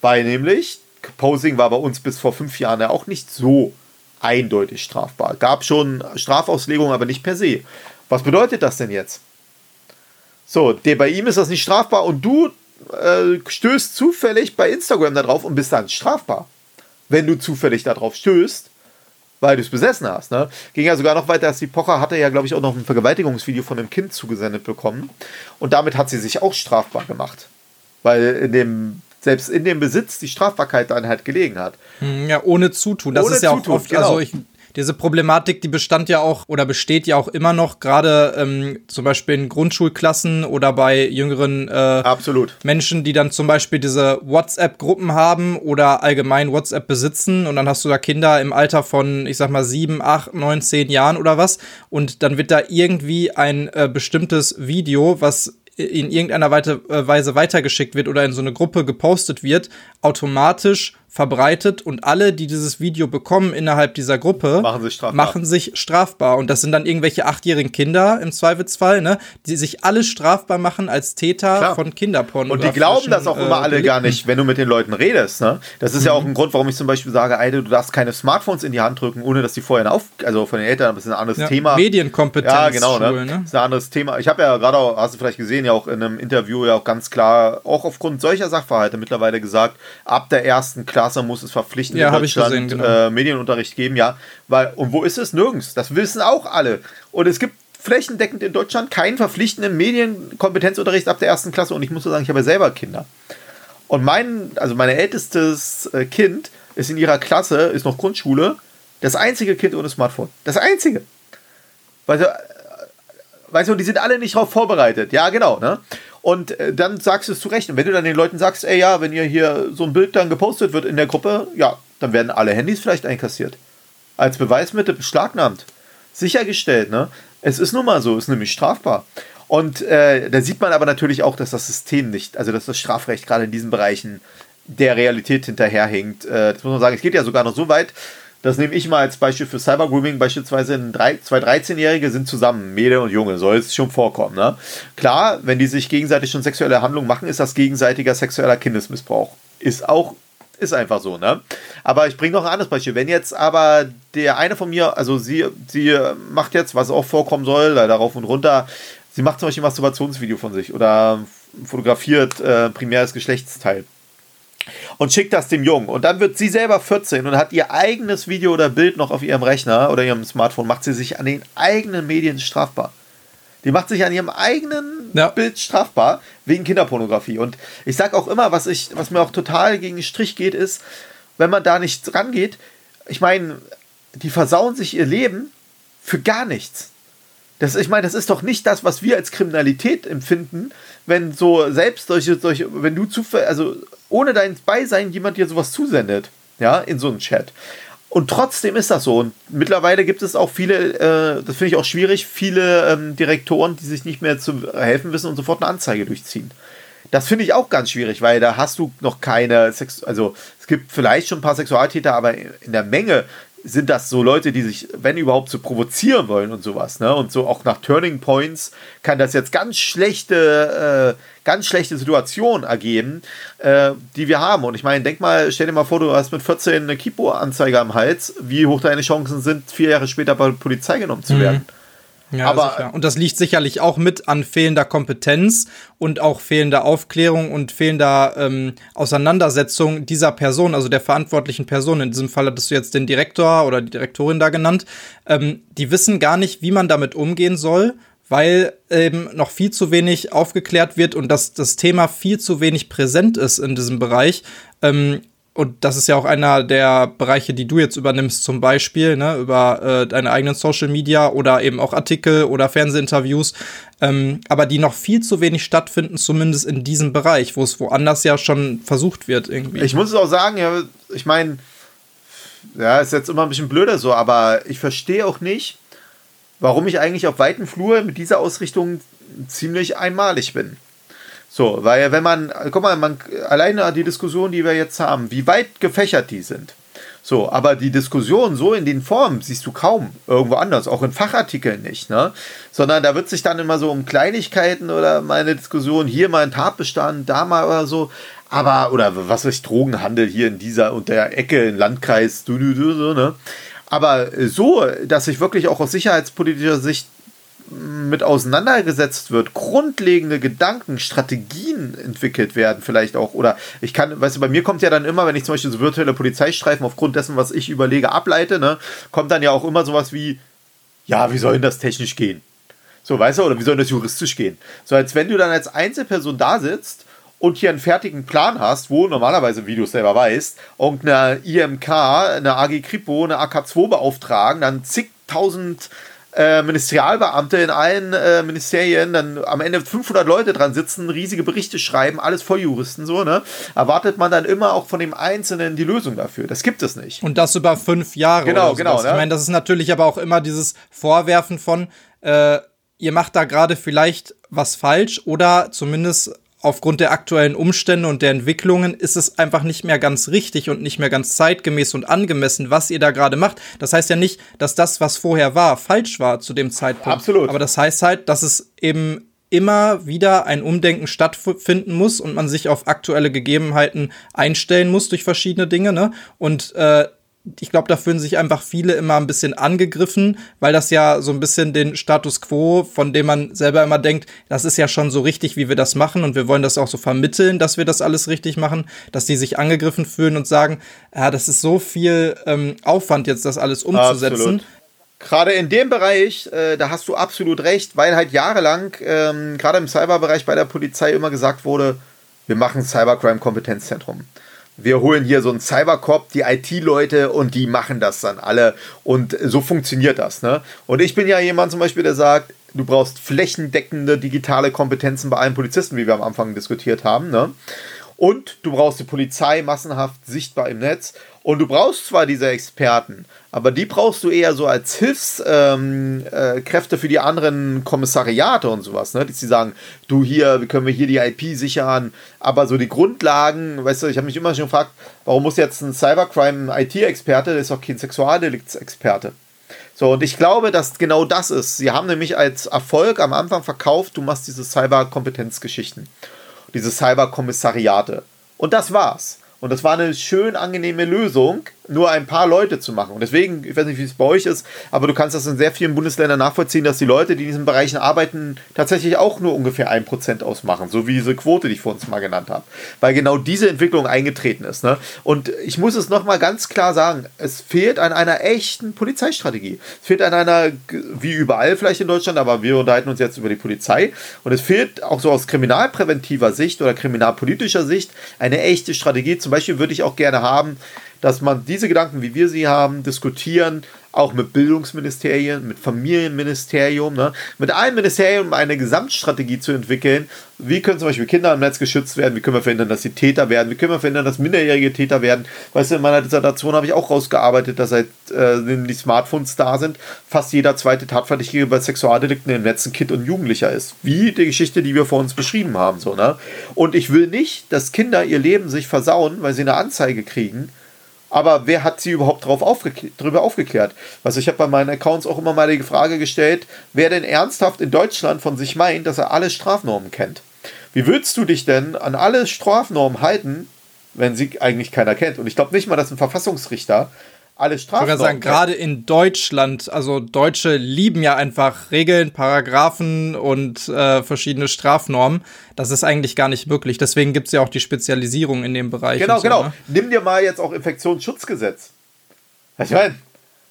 Weil nämlich Posing war bei uns bis vor fünf Jahren ja auch nicht so eindeutig strafbar. Gab schon Strafauslegungen, aber nicht per se. Was bedeutet das denn jetzt? So, bei ihm ist das nicht strafbar und du äh, stößt zufällig bei Instagram darauf und bist dann strafbar wenn du zufällig darauf stößt, weil du es besessen hast. Ne? Ging ja sogar noch weiter, dass die Pocher hatte ja, glaube ich, auch noch ein Vergewaltigungsvideo von einem Kind zugesendet bekommen. Und damit hat sie sich auch strafbar gemacht. Weil in dem, selbst in dem Besitz die Strafbarkeit dann halt gelegen hat. Hm, ja, ohne Zutun. Das ohne ist ja Zutun, auch oft, genau. also ich diese Problematik, die bestand ja auch oder besteht ja auch immer noch, gerade ähm, zum Beispiel in Grundschulklassen oder bei jüngeren äh, Menschen, die dann zum Beispiel diese WhatsApp-Gruppen haben oder allgemein WhatsApp besitzen und dann hast du da Kinder im Alter von, ich sag mal, sieben, acht, neun, zehn Jahren oder was und dann wird da irgendwie ein äh, bestimmtes Video, was in irgendeiner äh, Weise weitergeschickt wird oder in so eine Gruppe gepostet wird, automatisch verbreitet und alle, die dieses Video bekommen innerhalb dieser Gruppe, machen sich strafbar. Machen sich strafbar. Und das sind dann irgendwelche achtjährigen Kinder im Zweifelsfall, ne, die sich alle strafbar machen als Täter Klar. von Kinderporn. Und die glauben das auch immer äh, alle gar nicht, wenn du mit den Leuten redest. Ne? Das ist mhm. ja auch ein Grund, warum ich zum Beispiel sage, Eide, du darfst keine Smartphones in die Hand drücken, ohne dass die vorher auf, also von den Eltern, das ist ein anderes ja, Thema. Medienkompetenz. Ja, genau, ne? ne? Das ist ein anderes Thema. Ich habe ja gerade, hast du vielleicht gesehen, ja auch in einem Interview ja auch ganz klar, auch aufgrund solcher Sachverhalte mittlerweile gesagt, ab der ersten Klasse Klasse muss es verpflichtend ja, in Deutschland gesehen, genau. äh, Medienunterricht geben, ja. Weil, und wo ist es? Nirgends. Das wissen auch alle. Und es gibt flächendeckend in Deutschland keinen verpflichtenden Medienkompetenzunterricht ab der ersten Klasse. Und ich muss so sagen, ich habe ja selber Kinder. Und mein, also mein ältestes äh, Kind ist in ihrer Klasse, ist noch Grundschule, das einzige Kind ohne Smartphone. Das einzige. Äh, weißt du, die sind alle nicht darauf vorbereitet. Ja, genau, ne? Und äh, dann sagst du es zu Recht. Und wenn du dann den Leuten sagst, ey, ja, wenn ihr hier so ein Bild dann gepostet wird in der Gruppe, ja, dann werden alle Handys vielleicht einkassiert. Als Beweismittel beschlagnahmt. Sichergestellt, ne? Es ist nun mal so, ist nämlich strafbar. Und äh, da sieht man aber natürlich auch, dass das System nicht, also dass das Strafrecht gerade in diesen Bereichen der Realität hinterherhinkt. Äh, das muss man sagen, es geht ja sogar noch so weit, das nehme ich mal als Beispiel für Cybergrooming. Beispielsweise drei, zwei 13-Jährige sind zusammen, Mädel und Junge, soll es schon vorkommen. Ne? Klar, wenn die sich gegenseitig schon sexuelle Handlungen machen, ist das gegenseitiger sexueller Kindesmissbrauch. Ist auch, ist einfach so, ne? Aber ich bringe noch ein anderes Beispiel. Wenn jetzt aber der eine von mir, also sie, sie macht jetzt, was auch vorkommen soll, darauf und runter, sie macht zum Beispiel ein Masturbationsvideo von sich oder fotografiert äh, primäres Geschlechtsteil und schickt das dem Jungen. Und dann wird sie selber 14 und hat ihr eigenes Video oder Bild noch auf ihrem Rechner oder ihrem Smartphone, macht sie sich an den eigenen Medien strafbar. Die macht sich an ihrem eigenen ja. Bild strafbar wegen Kinderpornografie. Und ich sage auch immer, was, ich, was mir auch total gegen den Strich geht, ist, wenn man da nicht rangeht, ich meine, die versauen sich ihr Leben für gar nichts. Das, ich meine, das ist doch nicht das, was wir als Kriminalität empfinden, wenn so selbst solche, solche wenn du zufällig, also ohne dein Beisein jemand dir sowas zusendet, ja, in so einem Chat. Und trotzdem ist das so. Und mittlerweile gibt es auch viele, äh, das finde ich auch schwierig, viele ähm, Direktoren, die sich nicht mehr zu helfen wissen und sofort eine Anzeige durchziehen. Das finde ich auch ganz schwierig, weil da hast du noch keine Sex, also es gibt vielleicht schon ein paar Sexualtäter, aber in der Menge sind das so Leute, die sich, wenn überhaupt, so provozieren wollen und sowas. Ne? Und so auch nach Turning Points kann das jetzt ganz schlechte, äh, ganz schlechte Situationen ergeben, äh, die wir haben. Und ich meine, denk mal, stell dir mal vor, du hast mit 14 eine Kipo-Anzeige am Hals, wie hoch deine Chancen sind, vier Jahre später bei der Polizei genommen zu werden. Mhm. Ja, aber sicher. und das liegt sicherlich auch mit an fehlender Kompetenz und auch fehlender Aufklärung und fehlender ähm, Auseinandersetzung dieser Person, also der verantwortlichen Person. In diesem Fall hattest du jetzt den Direktor oder die Direktorin da genannt. Ähm, die wissen gar nicht, wie man damit umgehen soll, weil eben noch viel zu wenig aufgeklärt wird und dass das Thema viel zu wenig präsent ist in diesem Bereich. Ähm, und das ist ja auch einer der Bereiche, die du jetzt übernimmst, zum Beispiel, ne, über äh, deine eigenen Social Media oder eben auch Artikel oder Fernsehinterviews, ähm, aber die noch viel zu wenig stattfinden, zumindest in diesem Bereich, wo es woanders ja schon versucht wird, irgendwie. Ich muss es auch sagen, ja, ich meine, ja, ist jetzt immer ein bisschen blöder so, aber ich verstehe auch nicht, warum ich eigentlich auf weiten Flur mit dieser Ausrichtung ziemlich einmalig bin. So, weil wenn man, guck mal, man, alleine die Diskussion, die wir jetzt haben, wie weit gefächert die sind. So, aber die Diskussion so in den Formen siehst du kaum irgendwo anders, auch in Fachartikeln nicht, ne? Sondern da wird sich dann immer so um Kleinigkeiten oder meine Diskussion, hier mal ein Tatbestand, da mal oder so, aber, oder was weiß ich, Drogenhandel hier in dieser und der Ecke, im Landkreis, du, du, du, so, ne? Aber so, dass sich wirklich auch aus sicherheitspolitischer Sicht mit auseinandergesetzt wird, grundlegende Gedanken, Strategien entwickelt werden, vielleicht auch. Oder ich kann, weißt du, bei mir kommt ja dann immer, wenn ich zum Beispiel so virtuelle Polizeistreifen aufgrund dessen, was ich überlege, ableite, ne, kommt dann ja auch immer sowas wie, ja, wie soll denn das technisch gehen? So, weißt du, oder wie soll das juristisch gehen? So, als wenn du dann als Einzelperson da sitzt und hier einen fertigen Plan hast, wo normalerweise, wie du es selber weißt, irgendeine IMK, eine AG Kripo, eine AK2 beauftragen, dann zigtausend äh, Ministerialbeamte in allen äh, Ministerien, dann am Ende 500 Leute dran sitzen, riesige Berichte schreiben, alles Volljuristen so, ne? Erwartet man dann immer auch von dem Einzelnen die Lösung dafür. Das gibt es nicht. Und das über fünf Jahre. Genau, genau. Ne? Ich meine, das ist natürlich aber auch immer dieses Vorwerfen von, äh, ihr macht da gerade vielleicht was falsch oder zumindest aufgrund der aktuellen Umstände und der Entwicklungen ist es einfach nicht mehr ganz richtig und nicht mehr ganz zeitgemäß und angemessen, was ihr da gerade macht. Das heißt ja nicht, dass das, was vorher war, falsch war zu dem Zeitpunkt. Absolut. Aber das heißt halt, dass es eben immer wieder ein Umdenken stattfinden muss und man sich auf aktuelle Gegebenheiten einstellen muss durch verschiedene Dinge. Ne? Und äh, ich glaube, da fühlen sich einfach viele immer ein bisschen angegriffen, weil das ja so ein bisschen den Status quo, von dem man selber immer denkt, das ist ja schon so richtig, wie wir das machen und wir wollen das auch so vermitteln, dass wir das alles richtig machen, dass die sich angegriffen fühlen und sagen, ja, das ist so viel ähm, Aufwand jetzt, das alles umzusetzen. Absolut. Gerade in dem Bereich, äh, da hast du absolut recht, weil halt jahrelang, ähm, gerade im Cyberbereich bei der Polizei immer gesagt wurde, wir machen Cybercrime-Kompetenzzentrum wir holen hier so einen Cybercop, die IT-Leute und die machen das dann alle. Und so funktioniert das. Ne? Und ich bin ja jemand zum Beispiel, der sagt, du brauchst flächendeckende digitale Kompetenzen bei allen Polizisten, wie wir am Anfang diskutiert haben. Ne? Und du brauchst die Polizei massenhaft sichtbar im Netz. Und du brauchst zwar diese Experten, aber die brauchst du eher so als Hilfskräfte ähm, äh, für die anderen Kommissariate und sowas, ne? Die sagen, du hier, wie können wir hier die IP sichern, aber so die Grundlagen, weißt du, ich habe mich immer schon gefragt, warum muss jetzt ein Cybercrime-IT-Experte, der ist doch kein Sexualdeliktsexperte. So, und ich glaube, dass genau das ist. Sie haben nämlich als Erfolg am Anfang verkauft, du machst diese Cyberkompetenzgeschichten, diese Cyberkommissariate. Und das war's. Und das war eine schön angenehme Lösung, nur ein paar Leute zu machen. Und deswegen, ich weiß nicht, wie es bei euch ist, aber du kannst das in sehr vielen Bundesländern nachvollziehen, dass die Leute, die in diesen Bereichen arbeiten, tatsächlich auch nur ungefähr ein Prozent ausmachen. So wie diese Quote, die ich vor uns mal genannt habe. Weil genau diese Entwicklung eingetreten ist. Ne? Und ich muss es nochmal ganz klar sagen, es fehlt an einer echten Polizeistrategie. Es fehlt an einer, wie überall vielleicht in Deutschland, aber wir unterhalten uns jetzt über die Polizei. Und es fehlt auch so aus kriminalpräventiver Sicht oder kriminalpolitischer Sicht eine echte Strategie zum Beispiel würde ich auch gerne haben, dass man diese Gedanken, wie wir sie haben, diskutieren, auch mit Bildungsministerien, mit Familienministerium, ne, mit allen Ministerien, um eine Gesamtstrategie zu entwickeln. Wie können zum Beispiel Kinder im Netz geschützt werden? Wie können wir verhindern, dass sie Täter werden? Wie können wir verhindern, dass minderjährige Täter werden? Weißt du, in meiner Dissertation habe ich auch rausgearbeitet, dass seit äh, die Smartphones da sind, fast jeder zweite Tatverdächtige bei Sexualdelikten im Netz ein Kind und Jugendlicher ist. Wie die Geschichte, die wir vor uns beschrieben haben. So, ne? Und ich will nicht, dass Kinder ihr Leben sich versauen, weil sie eine Anzeige kriegen aber wer hat sie überhaupt drauf aufgeklärt, darüber aufgeklärt? Also ich habe bei meinen Accounts auch immer mal die Frage gestellt, wer denn ernsthaft in Deutschland von sich meint, dass er alle Strafnormen kennt. Wie würdest du dich denn an alle Strafnormen halten, wenn sie eigentlich keiner kennt? Und ich glaube nicht mal, dass ein Verfassungsrichter alle Strafnormen. Ich sagen, gerade in Deutschland, also Deutsche lieben ja einfach Regeln, Paragraphen und äh, verschiedene Strafnormen. Das ist eigentlich gar nicht möglich. Deswegen gibt es ja auch die Spezialisierung in dem Bereich. Genau, so, genau. Ne? Nimm dir mal jetzt auch Infektionsschutzgesetz. Ich meine,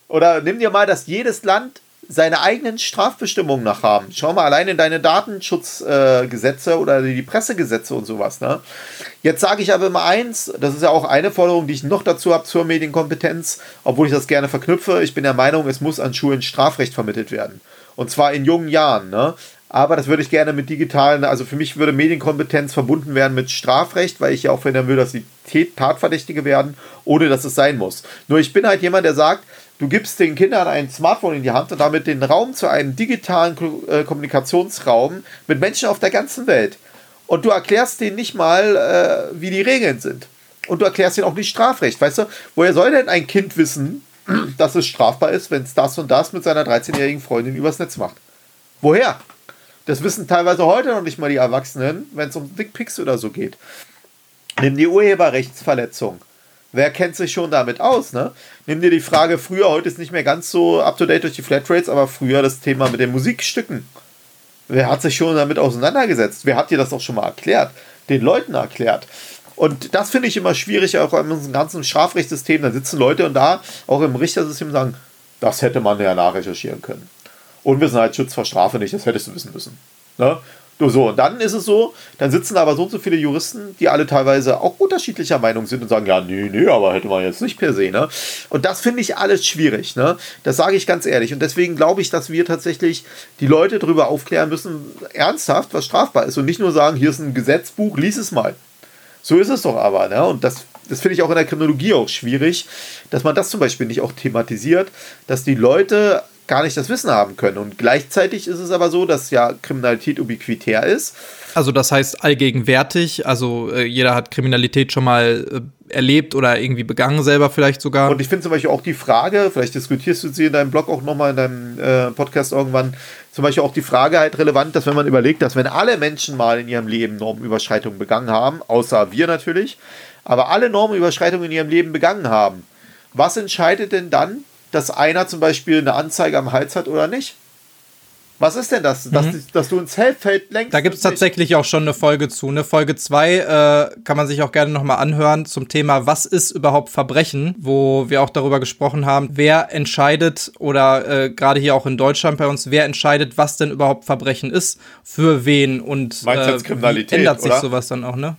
oder nimm dir mal, dass jedes Land seine eigenen Strafbestimmungen nach haben. Schau mal allein in deine Datenschutzgesetze äh, oder die Pressegesetze und sowas. Ne? Jetzt sage ich aber immer eins, das ist ja auch eine Forderung, die ich noch dazu habe zur Medienkompetenz, obwohl ich das gerne verknüpfe. Ich bin der Meinung, es muss an Schulen Strafrecht vermittelt werden. Und zwar in jungen Jahren. Ne? Aber das würde ich gerne mit digitalen, also für mich würde Medienkompetenz verbunden werden mit Strafrecht, weil ich ja auch verhindern will, dass die Tatverdächtige werden, ohne dass es sein muss. Nur ich bin halt jemand, der sagt, Du gibst den Kindern ein Smartphone in die Hand und damit den Raum zu einem digitalen äh, Kommunikationsraum mit Menschen auf der ganzen Welt. Und du erklärst denen nicht mal, äh, wie die Regeln sind. Und du erklärst ihnen auch nicht Strafrecht. Weißt du, woher soll denn ein Kind wissen, dass es strafbar ist, wenn es das und das mit seiner 13-jährigen Freundin übers Netz macht? Woher? Das wissen teilweise heute noch nicht mal die Erwachsenen, wenn es um Dickpics oder so geht. Nimm die Urheberrechtsverletzung. Wer kennt sich schon damit aus, ne? Nimm dir die Frage, früher, heute ist nicht mehr ganz so up to date durch die Flatrates, aber früher das Thema mit den Musikstücken. Wer hat sich schon damit auseinandergesetzt? Wer hat dir das auch schon mal erklärt? Den Leuten erklärt. Und das finde ich immer schwierig, auch in unserem ganzen Strafrechtssystem. Da sitzen Leute und da, auch im Richtersystem, sagen, das hätte man ja nachrecherchieren können. Unwissenheitsschutz vor Strafe nicht, das hättest du wissen müssen. Ne? So, und dann ist es so, dann sitzen aber so und so viele Juristen, die alle teilweise auch unterschiedlicher Meinung sind und sagen, ja, nee, nee, aber hätte man jetzt nicht per se, ne? Und das finde ich alles schwierig, ne? Das sage ich ganz ehrlich. Und deswegen glaube ich, dass wir tatsächlich die Leute darüber aufklären müssen, ernsthaft, was strafbar ist. Und nicht nur sagen, hier ist ein Gesetzbuch, lies es mal. So ist es doch aber, ne? Und das, das finde ich auch in der Kriminologie auch schwierig, dass man das zum Beispiel nicht auch thematisiert, dass die Leute gar nicht das Wissen haben können. Und gleichzeitig ist es aber so, dass ja Kriminalität ubiquitär ist. Also das heißt allgegenwärtig, also äh, jeder hat Kriminalität schon mal äh, erlebt oder irgendwie begangen selber vielleicht sogar. Und ich finde zum Beispiel auch die Frage, vielleicht diskutierst du sie in deinem Blog auch nochmal in deinem äh, Podcast irgendwann, zum Beispiel auch die Frage halt relevant, dass wenn man überlegt, dass wenn alle Menschen mal in ihrem Leben Normenüberschreitungen begangen haben, außer wir natürlich, aber alle Normenüberschreitungen in ihrem Leben begangen haben, was entscheidet denn dann, dass einer zum Beispiel eine Anzeige am Hals hat oder nicht? Was ist denn das? Dass, mhm. dass du ins Feldfeld lenkst? Da gibt es tatsächlich auch schon eine Folge zu. Eine Folge 2 äh, kann man sich auch gerne nochmal anhören zum Thema, was ist überhaupt Verbrechen, wo wir auch darüber gesprochen haben, wer entscheidet oder äh, gerade hier auch in Deutschland bei uns, wer entscheidet, was denn überhaupt Verbrechen ist, für wen und äh, Kriminalität, ändert sich oder? sowas dann auch, ne?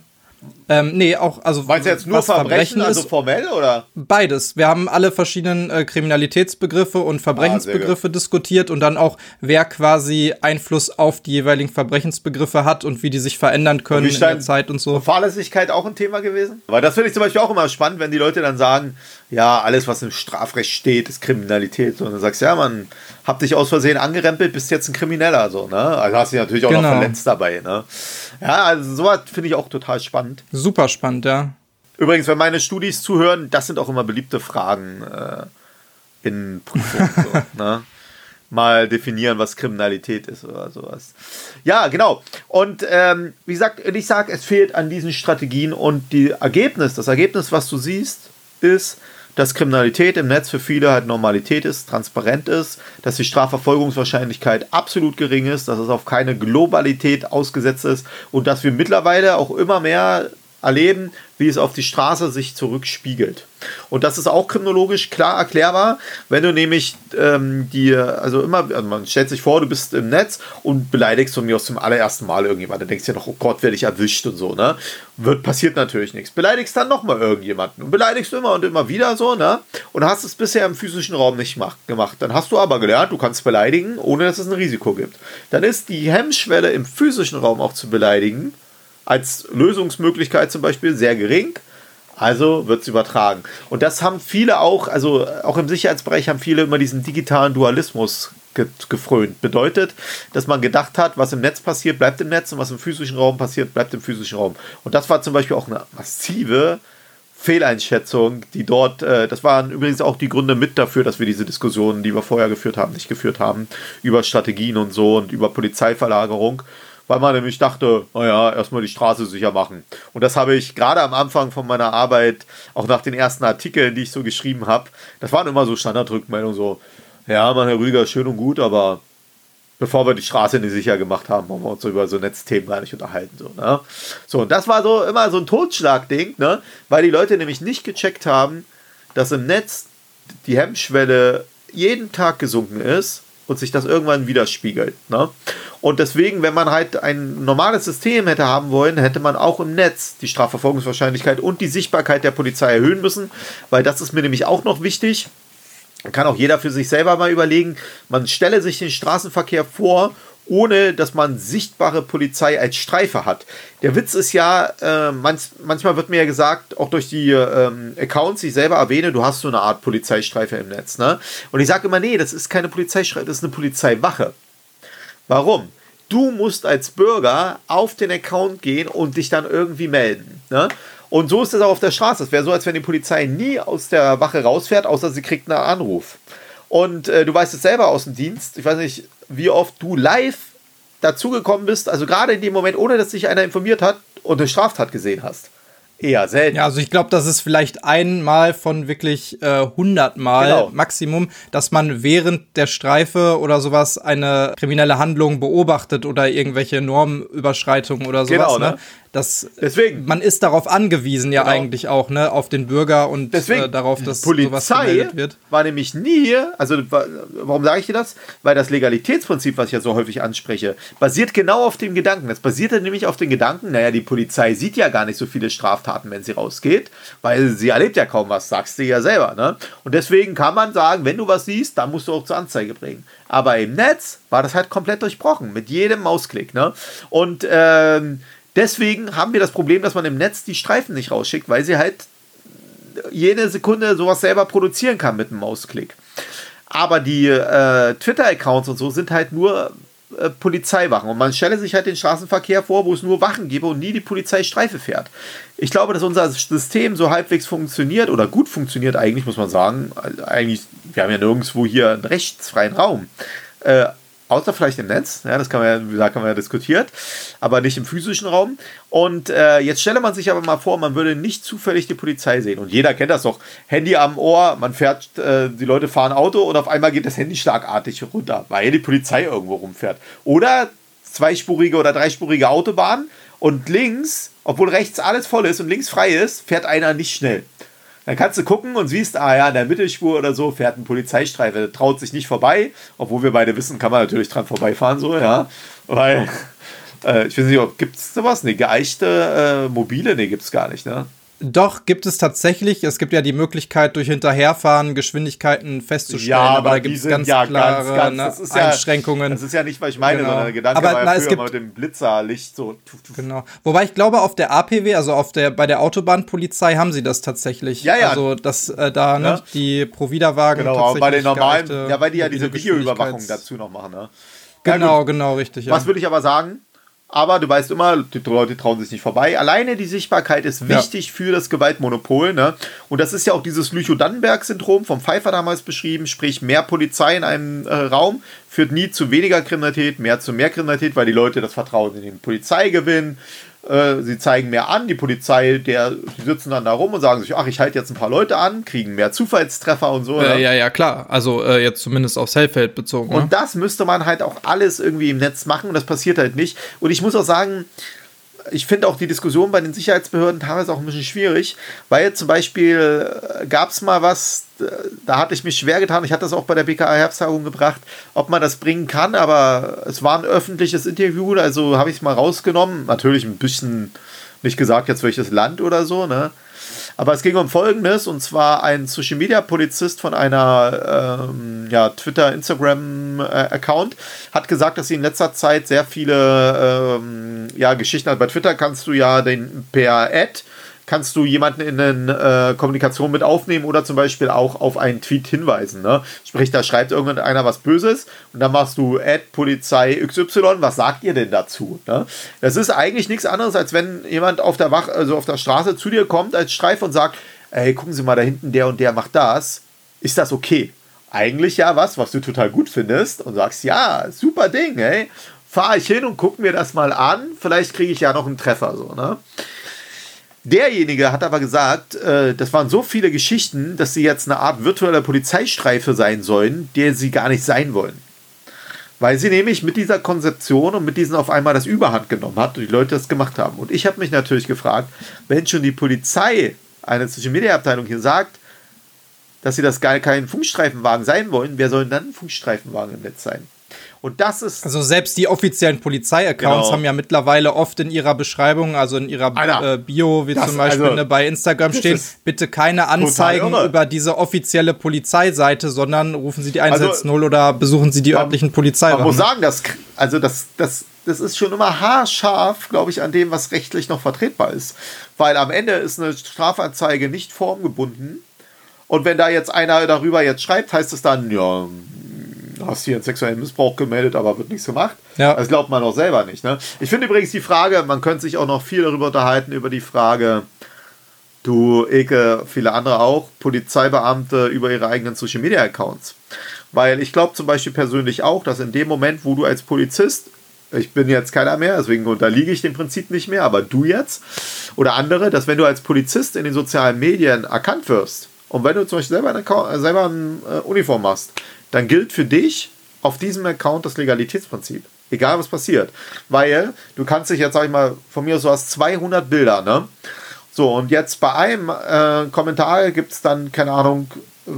Ähm, nee, auch, also. Meinst du jetzt nur Verbrechen, Verbrechen also formell oder? Beides. Wir haben alle verschiedenen äh, Kriminalitätsbegriffe und Verbrechensbegriffe ah, diskutiert und dann auch, wer quasi Einfluss auf die jeweiligen Verbrechensbegriffe hat und wie die sich verändern können in der Zeit und so. Fahrlässigkeit auch ein Thema gewesen? Weil das finde ich zum Beispiel auch immer spannend, wenn die Leute dann sagen, ja, alles, was im Strafrecht steht, ist Kriminalität. Und dann sagst du, ja, man, hab dich aus Versehen angerempelt, bist jetzt ein Krimineller, so, ne? Also hast du dich natürlich auch genau. noch verletzt dabei, ne? Ja, also sowas finde ich auch total spannend. Super spannend, ja. Übrigens, wenn meine Studis zuhören, das sind auch immer beliebte Fragen äh, in Prüfungen, so, ne? mal definieren, was Kriminalität ist oder sowas. Ja, genau. Und ähm, wie gesagt, ich sage, es fehlt an diesen Strategien und die Ergebnis, das Ergebnis, was du siehst, ist, dass Kriminalität im Netz für viele halt Normalität ist, transparent ist, dass die Strafverfolgungswahrscheinlichkeit absolut gering ist, dass es auf keine Globalität ausgesetzt ist und dass wir mittlerweile auch immer mehr erleben, wie es auf die Straße sich zurückspiegelt. Und das ist auch kriminologisch klar erklärbar, wenn du nämlich ähm, dir, also immer, also man stellt sich vor, du bist im Netz und beleidigst von mir aus zum allerersten Mal irgendjemanden. Dann denkst du ja noch, oh Gott, werde ich erwischt und so, ne? Wird, passiert natürlich nichts. Beleidigst dann nochmal irgendjemanden und beleidigst immer und immer wieder so, ne? Und hast es bisher im physischen Raum nicht gemacht. Dann hast du aber gelernt, du kannst beleidigen, ohne dass es ein Risiko gibt. Dann ist die Hemmschwelle im physischen Raum auch zu beleidigen als Lösungsmöglichkeit zum Beispiel sehr gering. Also wird es übertragen. Und das haben viele auch, also auch im Sicherheitsbereich haben viele immer diesen digitalen Dualismus ge gefrönt. Bedeutet, dass man gedacht hat, was im Netz passiert, bleibt im Netz und was im physischen Raum passiert, bleibt im physischen Raum. Und das war zum Beispiel auch eine massive Fehleinschätzung, die dort, äh, das waren übrigens auch die Gründe mit dafür, dass wir diese Diskussionen, die wir vorher geführt haben, nicht geführt haben, über Strategien und so und über Polizeiverlagerung weil man nämlich dachte, naja, erstmal die Straße sicher machen. Und das habe ich gerade am Anfang von meiner Arbeit, auch nach den ersten Artikeln, die ich so geschrieben habe, das waren immer so Standardrückmeldungen, so, ja, mein Herr Rüdiger, schön und gut, aber bevor wir die Straße nicht sicher gemacht haben, wollen wir uns so über so Netzthemen gar nicht unterhalten. So, ne? so und das war so immer so ein Totschlagding, ne? weil die Leute nämlich nicht gecheckt haben, dass im Netz die Hemmschwelle jeden Tag gesunken ist und sich das irgendwann widerspiegelt. Ne? Und deswegen, wenn man halt ein normales System hätte haben wollen, hätte man auch im Netz die Strafverfolgungswahrscheinlichkeit und die Sichtbarkeit der Polizei erhöhen müssen, weil das ist mir nämlich auch noch wichtig. Kann auch jeder für sich selber mal überlegen, man stelle sich den Straßenverkehr vor ohne dass man sichtbare Polizei als Streife hat. Der Witz ist ja, äh, manch, manchmal wird mir ja gesagt, auch durch die ähm, Accounts, die ich selber erwähne, du hast so eine Art Polizeistreife im Netz. Ne? Und ich sage immer, nee, das ist keine Polizeistreife, das ist eine Polizeiwache. Warum? Du musst als Bürger auf den Account gehen und dich dann irgendwie melden. Ne? Und so ist es auch auf der Straße. Es wäre so, als wenn die Polizei nie aus der Wache rausfährt, außer sie kriegt einen Anruf. Und äh, du weißt es selber aus dem Dienst. Ich weiß nicht, wie oft du live dazugekommen bist, also gerade in dem Moment, ohne dass sich einer informiert hat und eine Straftat gesehen hast. Eher selten. Ja, also ich glaube, das ist vielleicht einmal von wirklich äh, 100 Mal genau. Maximum, dass man während der Streife oder sowas eine kriminelle Handlung beobachtet oder irgendwelche Normüberschreitungen oder sowas. Genau, ne? ne? Das, Deswegen. Man ist darauf angewiesen ja genau. eigentlich auch, ne, auf den Bürger und Deswegen, äh, darauf, dass Polizei sowas gemeldet wird. war nämlich nie, also warum sage ich dir das? Weil das Legalitätsprinzip, was ich ja so häufig anspreche, basiert genau auf dem Gedanken. Das basiert nämlich auf den Gedanken, naja, die Polizei sieht ja gar nicht so viele Straftaten, wenn sie rausgeht, weil sie erlebt ja kaum was, sagst du ja selber, ne? Und deswegen kann man sagen, wenn du was siehst, dann musst du auch zur Anzeige bringen. Aber im Netz war das halt komplett durchbrochen, mit jedem Mausklick, ne? Und ähm, Deswegen haben wir das Problem, dass man im Netz die Streifen nicht rausschickt, weil sie halt jede Sekunde sowas selber produzieren kann mit einem Mausklick. Aber die äh, Twitter-Accounts und so sind halt nur äh, Polizeiwachen. Und man stelle sich halt den Straßenverkehr vor, wo es nur Wachen gibt und nie die Polizeistreife fährt. Ich glaube, dass unser System so halbwegs funktioniert oder gut funktioniert, eigentlich muss man sagen. Eigentlich, wir haben ja nirgendwo hier einen rechtsfreien Raum. Äh, außer vielleicht im Netz, ja, das kann man ja, da kann man ja diskutiert, aber nicht im physischen Raum. Und äh, jetzt stelle man sich aber mal vor, man würde nicht zufällig die Polizei sehen. Und jeder kennt das doch. Handy am Ohr, man fährt, äh, die Leute fahren Auto und auf einmal geht das Handy schlagartig runter, weil die Polizei irgendwo rumfährt. Oder zweispurige oder dreispurige Autobahn und links, obwohl rechts alles voll ist und links frei ist, fährt einer nicht schnell. Dann kannst du gucken und siehst, ah ja, in der Mittelspur oder so fährt ein Polizeistreifen, der traut sich nicht vorbei, obwohl wir beide wissen, kann man natürlich dran vorbeifahren, so, ja. Weil, äh, ich weiß nicht, gibt es sowas? Ne, geeichte äh, mobile? Ne, gibt es gar nicht, ne? Doch, gibt es tatsächlich. Es gibt ja die Möglichkeit, durch Hinterherfahren Geschwindigkeiten festzustellen, ja, aber, da gibt es ganz ja, klare ganz, ganz, ne, das ist ja, Einschränkungen. Das ist ja nicht, was ich meine, Genau. sondern der Gedanke Aber, war ja na, früher es gibt- mal mit dem Blitzerlicht so. Tuf, tuf. Genau. Wobei ich glaube, auf der APW, also auf der bei der Autobahnpolizei haben sie das tatsächlich. Ja, ja. Also dass äh, da ne, Ja. die Provida-Wagen Genau, aber bei den tatsächlich normalen, ja, weil die ja diese Videoüberwachung dazu noch machen, ne? Ja, Genau, genau, richtig. Ja. Was würde ich aber sagen? Aber du weißt immer, die Leute trauen sich nicht vorbei. Alleine die Sichtbarkeit ist Ja. wichtig für das Gewaltmonopol. Ne? Und das ist ja auch dieses Lüchow-Dannenberg-Syndrom vom Pfeiffer damals beschrieben. Sprich, mehr Polizei in einem äh, Raum führt nie zu weniger Kriminalität, mehr zu mehr Kriminalität, weil die Leute das Vertrauen in die Polizei gewinnen. Äh, sie zeigen mehr an, die Polizei, der, die sitzen dann da rum und sagen sich, ach, ich halte jetzt ein paar Leute an, kriegen mehr Zufallstreffer und so. äh, ja, ja, klar. Also äh, jetzt zumindest aufs Hellfeld bezogen. Und ne? das müsste man halt auch alles irgendwie im Netz machen und das passiert halt nicht. Und ich muss auch sagen, ich finde auch die Diskussion bei den Sicherheitsbehörden teilweise auch ein bisschen schwierig, weil zum Beispiel gab es mal was, äh, da hatte ich mich schwer getan, ich hatte das auch bei der BKA Herbsttagung gebracht, ob man das bringen kann, aber es war ein öffentliches Interview, also habe ich es mal rausgenommen, natürlich ein bisschen nicht gesagt jetzt welches Land oder so, ne? Aber es ging um Folgendes, und zwar ein Social Media Polizist von einer ähm, ja, Twitter, Instagram äh, hat gesagt, dass sie in letzter Zeit sehr viele ähm, ja, Geschichten hat. Bei Twitter kannst du ja den per Ad kannst du jemanden in eine äh, Kommunikation mit aufnehmen oder zum Beispiel auch auf einen Tweet hinweisen. Ne? Sprich, da schreibt irgendeiner was Böses und dann machst du Ad Polizei XY, was sagt ihr denn dazu? Ne? Das ist eigentlich nichts anderes, als wenn jemand auf der Wach, also auf der Straße zu dir kommt als Streif und sagt, ey, gucken Sie mal, da hinten der und der macht das. Ist das okay? Eigentlich ja was, was du total gut findest und sagst, ja, super Ding, ey. Fahre ich hin und guck mir das mal an. Vielleicht kriege ich ja noch einen Treffer, so, ne? Derjenige hat aber gesagt, äh, das waren so viele Geschichten, dass sie jetzt eine Art virtuelle Polizeistreife sein sollen, der sie gar nicht sein wollen. Weil sie nämlich mit dieser Konzeption und mit diesen auf einmal das Überhand genommen hat und die Leute das gemacht haben. Und ich habe mich natürlich gefragt, wenn schon die Polizei, eine Social Media Abteilung hier sagt, dass sie das gar kein Funkstreifenwagen sein wollen, wer soll denn dann ein Funkstreifenwagen im Netz sein? Und das ist Also selbst die offiziellen Polizei-Accounts Genau. haben ja mittlerweile oft in ihrer Beschreibung, also in ihrer Alter, äh, Bio, wie das- zum Beispiel also, ne, bei Instagram das stehen, bitte keine Anzeigen über diese offizielle Polizeiseite, sondern rufen Sie die Also, 110 oder besuchen Sie die man- örtlichen Man Polizeiwachen. muss sagen, dass, also das, das, das ist schon immer haarscharf, glaube ich, an dem, was rechtlich noch vertretbar ist. Weil am Ende ist eine Strafanzeige nicht formgebunden. Und wenn da jetzt einer darüber jetzt schreibt, heißt es dann, ja, hast hier einen sexuellen Missbrauch gemeldet, aber wird nichts gemacht. Ja. Das glaubt man auch selber nicht. Ne? Ich finde übrigens die Frage, man könnte sich auch noch viel darüber unterhalten, über die Frage, du Eke, viele andere auch, Polizeibeamte über ihre eigenen Social Media Accounts. Weil ich glaube zum Beispiel persönlich auch, dass in dem Moment, wo du als Polizist, ich bin jetzt keiner mehr, deswegen unterliege ich dem Prinzip nicht mehr, aber du jetzt oder andere, dass wenn du als Polizist in den sozialen Medien erkannt wirst und wenn du zum Beispiel selber eine, selber eine äh, Uniform machst, dann gilt für dich auf diesem Account das Legalitätsprinzip. Egal was passiert. Weil du kannst dich jetzt, sag ich mal, von mir aus, du hast 200 Bilder, ne? So, und jetzt bei einem äh, Kommentar gibt es dann, keine Ahnung, äh,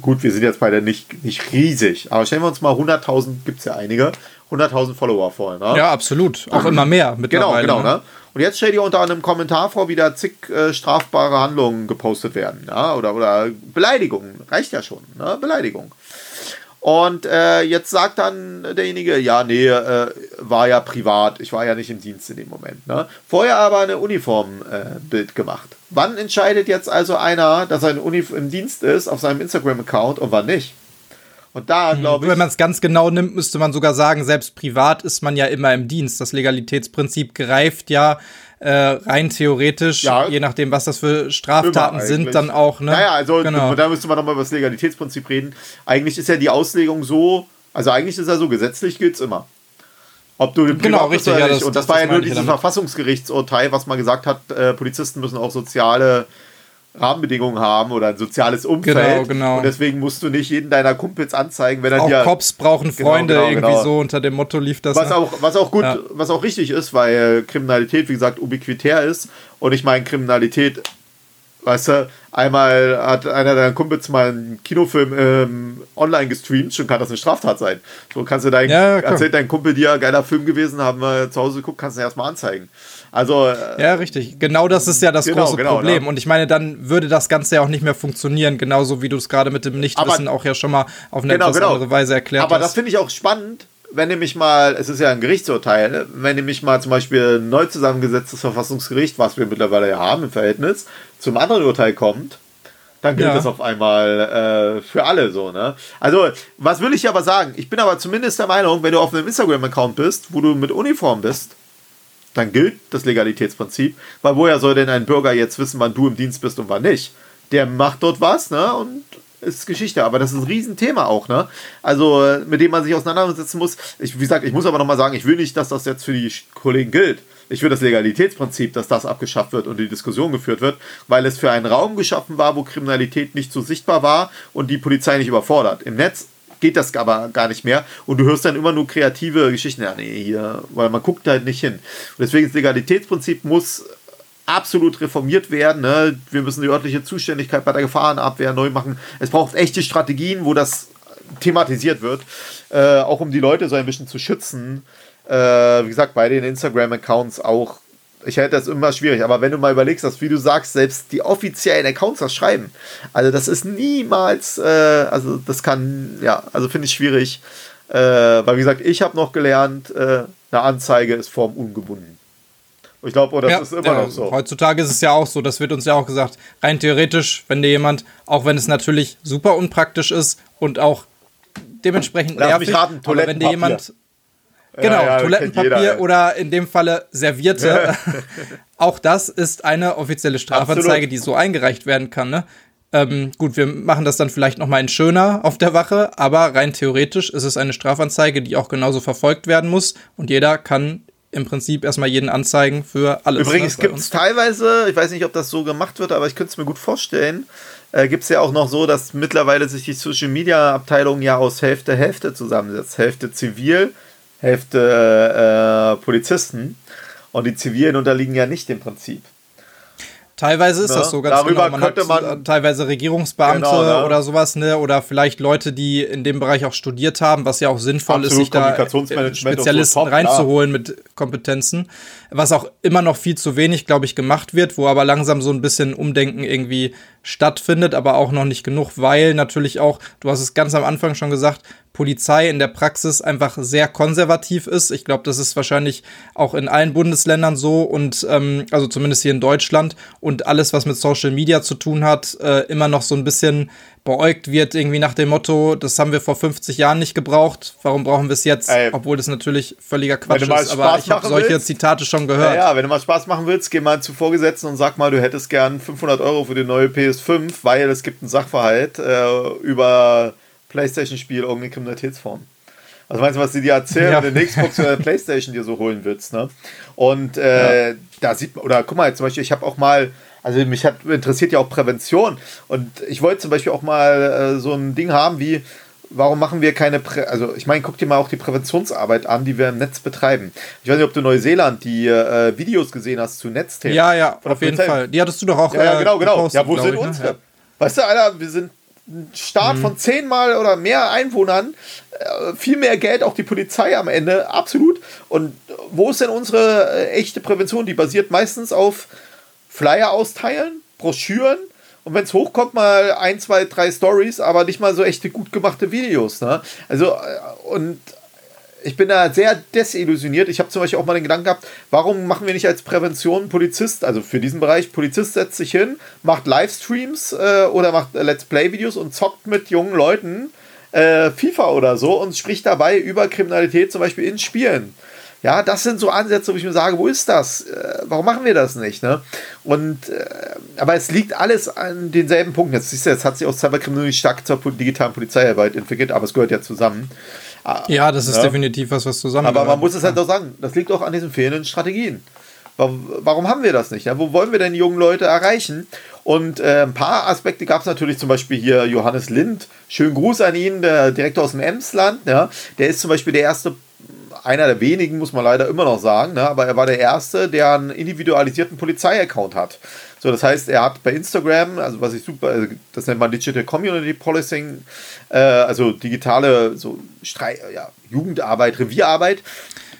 gut, wir sind jetzt beide nicht, nicht riesig, aber stellen wir uns mal 100.000, gibt es ja einige, 100.000 Follower vor. Ne? ja, absolut. Auch immer mehr Genau, mittlerweile. genau. Ne? Und jetzt stell dir unter einem Kommentar vor, wie da zig äh, strafbare Handlungen gepostet werden. Ja? Oder, oder Beleidigungen. Reicht ja schon. Ne? Beleidigung. Und äh, jetzt sagt dann derjenige, ja, nee, äh, war ja privat, ich war ja nicht im Dienst in dem Moment. Ne? Vorher aber eine Uniformbild äh, gemacht. Wann entscheidet jetzt also einer, dass er im Dienst ist auf seinem Instagram-Account und wann nicht? Und da glaube ich. Wenn man es ganz genau nimmt, müsste man sogar sagen, selbst privat ist man ja immer im Dienst. Das Legalitätsprinzip greift ja äh, rein theoretisch, Ja. je nachdem, was das für Straftaten sind, dann auch. Ne? Naja, also genau. da müsste man nochmal über das Legalitätsprinzip reden. Eigentlich ist ja die Auslegung so, Also eigentlich ist ja so, gesetzlich gilt es immer. Ob du im genau, richtig, oder ja, nicht. Das, und das, das war ja nur dieses Verfassungsgerichtsurteil, was mal gesagt hat, äh, Polizisten müssen auch soziale Rahmenbedingungen haben oder ein soziales Umfeld. Genau, genau. Und deswegen musst du nicht jeden deiner Kumpels anzeigen, wenn er auch dir. Cops brauchen genau, Freunde, genau, genau, irgendwie so unter dem Motto lief das. Was, ne? auch, was auch gut, ja. was auch richtig ist, weil Kriminalität, wie gesagt, ubiquitär ist. Und ich meine, Kriminalität Weißt du, einmal hat einer deiner Kumpels mal einen Kinofilm ähm, online gestreamt, schon kann das eine Straftat sein. So kannst du dein, ja, erzählt dein Kumpel dir, geiler Film gewesen, haben wir zu Hause geguckt, kannst du erstmal anzeigen. Also. Äh, ja, richtig. Genau das ist ja das genau, große genau, Problem. Ne? Und ich meine, dann würde das Ganze ja auch nicht mehr funktionieren, genauso wie du es gerade mit dem Nichtwissen aber, auch ja schon mal auf eine genau, etwas genau. andere Weise erklärt aber hast. Aber das finde ich auch spannend, wenn nämlich mal, es ist ja ein Gerichtsurteil, wenn nämlich mal zum Beispiel ein neu zusammengesetztes Verfassungsgericht, was wir mittlerweile ja haben im Verhältnis, zum anderen Urteil kommt, dann gilt ja. das auf einmal äh, für alle so, ne? Also, was will ich aber sagen? Ich bin aber zumindest der Meinung, wenn du auf einem Instagram-Account bist, wo du mit Uniform bist, dann gilt das Legalitätsprinzip, weil woher soll denn ein Bürger jetzt wissen, wann du im Dienst bist und wann nicht? Der macht dort was, ne? Und ist Geschichte, aber das ist ein Riesenthema auch, ne? Also, mit dem man sich auseinandersetzen muss. Ich, wie gesagt, ich muss aber nochmal sagen, ich will nicht, dass das jetzt für die Kollegen gilt. Ich will das Legalitätsprinzip, dass das abgeschafft wird und die Diskussion geführt wird, weil es für einen Raum geschaffen war, wo Kriminalität nicht so sichtbar war und die Polizei nicht überfordert. Im Netz geht das aber gar nicht mehr und du hörst dann immer nur kreative Geschichten. Ja, nee, hier, weil man guckt halt nicht hin. Und deswegen das Legalitätsprinzip muss absolut reformiert werden. Ne? Wir müssen die örtliche Zuständigkeit bei der Gefahrenabwehr neu machen. Es braucht echte Strategien, wo das thematisiert wird, äh, auch um die Leute so ein bisschen zu schützen. Äh, wie gesagt, bei den Instagram-Accounts auch. Ich hätte das immer schwierig, aber wenn du mal überlegst, dass, wie du sagst, selbst die offiziellen Accounts das schreiben, also das ist niemals, äh, also das kann, ja, also finde ich schwierig, äh, weil wie gesagt, ich habe noch gelernt, äh, eine Anzeige ist form ungebunden. Ich glaube, das ja, ist immer ja, noch so. Heutzutage ist es ja auch so, das wird uns ja auch gesagt, rein theoretisch, wenn dir jemand, auch wenn es natürlich super unpraktisch ist und auch dementsprechend Lass nervig, raten, aber wenn dir jemand Genau, ja, ja, Toilettenpapier jeder, oder in dem Falle Servierte. auch das ist eine offizielle Strafanzeige, Absolut. die so eingereicht werden kann. Ne? Ähm, gut, wir machen das dann vielleicht noch mal in schöner auf der Wache, aber rein theoretisch ist es eine Strafanzeige, die auch genauso verfolgt werden muss und jeder kann im Prinzip erstmal jeden anzeigen für alles. Übrigens ne, gibt es teilweise, ich weiß nicht, ob das so gemacht wird, aber ich könnte es mir gut vorstellen, äh, gibt es ja auch noch so, dass mittlerweile sich die Social Media Abteilung ja aus Hälfte Hälfte zusammensetzt. Hälfte zivil, Hälfte äh, Polizisten. Und die Zivilen unterliegen ja nicht dem Prinzip. Teilweise ist ne? das so ganz Darüber genau. Man könnte man äh, teilweise Regierungsbeamte genau, ne? oder sowas, ne? Oder vielleicht Leute, die in dem Bereich auch studiert haben, was ja auch sinnvoll Absolut, ist, sich da äh, Spezialisten so reinzuholen klar. mit Kompetenzen. Was auch immer noch viel zu wenig, glaube ich, gemacht wird, wo aber langsam so ein bisschen Umdenken irgendwie stattfindet, aber auch noch nicht genug, weil natürlich auch, du hast es ganz am Anfang schon gesagt, Polizei in der Praxis einfach sehr konservativ ist. Ich glaube, das ist wahrscheinlich auch in allen Bundesländern so und ähm, also zumindest hier in Deutschland und alles, was mit Social Media zu tun hat, äh, immer noch so ein bisschen beäugt wird, irgendwie nach dem Motto, das haben wir vor 50 Jahren nicht gebraucht, warum brauchen wir es jetzt? Ey, Obwohl das natürlich völliger Quatsch ist, aber ich habe solche willst, Zitate schon gehört. Ja, ja, wenn du mal Spaß machen willst, geh mal zu Vorgesetzten und sag mal, du hättest gern 500 Euro für die neue PS5, weil es gibt einen Sachverhalt äh, über Playstation-Spiel irgendeine Kriminalitätsform. Also meinst du, was sie dir erzählen, ja. wenn du eine Xbox oder eine Playstation dir so holen willst, ne? Und äh, ja. da sieht man, oder guck mal, zum Beispiel, ich habe auch mal, also mich hat interessiert ja auch Prävention und ich wollte zum Beispiel auch mal äh, so ein Ding haben wie, warum machen wir keine, Prä also ich meine, guck dir mal auch die Präventionsarbeit an, die wir im Netz betreiben. Ich weiß nicht, ob du Neuseeland die äh, Videos gesehen hast zu Netzthemen. Ja, ja, auf jeden Fall. Die hattest du doch auch. Ja, ja genau, genau. Gepostet, ja, wo sind ich, ne? unsere? Ja. Weißt du, Alter, wir sind Staat mhm. von zehnmal oder mehr Einwohnern, äh, viel mehr Geld, auch die Polizei am Ende, absolut. Und wo ist denn unsere äh, echte Prävention? Die basiert meistens auf Flyer austeilen, Broschüren und wenn es hochkommt, mal ein, zwei, drei Stories, aber nicht mal so echte gut gemachte Videos. Ne? Also, äh, und ich bin da sehr desillusioniert. Ich habe zum Beispiel auch mal den Gedanken gehabt, warum machen wir nicht als Prävention Polizist, also für diesen Bereich, Polizist setzt sich hin, macht Livestreams äh, oder macht Let's Play-Videos und zockt mit jungen Leuten äh, FIFA oder so und spricht dabei über Kriminalität zum Beispiel in Spielen. Ja, das sind so Ansätze, wo ich mir sage, wo ist das? Äh, warum machen wir das nicht? Ne? Und, äh, aber es liegt alles an denselben Punkten. Jetzt siehst du, jetzt hat sich auch Cyberkriminalität stark zur digitalen Polizeiarbeit entwickelt, aber es gehört ja zusammen. Ja, das ist ja. definitiv was, was zusammen. Aber man muss es halt auch sagen, das liegt auch an diesen fehlenden Strategien. Warum haben wir das nicht? Wo wollen wir denn jungen Leute erreichen? Und äh, ein paar Aspekte gab es natürlich, zum Beispiel hier Johannes Lind. Schönen Gruß an ihn, der Direktor aus dem Emsland. Ja? Der ist zum Beispiel der erste, einer der wenigen, muss man leider immer noch sagen, ne? aber er war der erste, der einen individualisierten Polizeiaccount hat. So, das heißt, er hat bei Instagram, also was ich super, also das nennt man Digital Community Policing, äh, also digitale so Streit, ja, Jugendarbeit, Revierarbeit.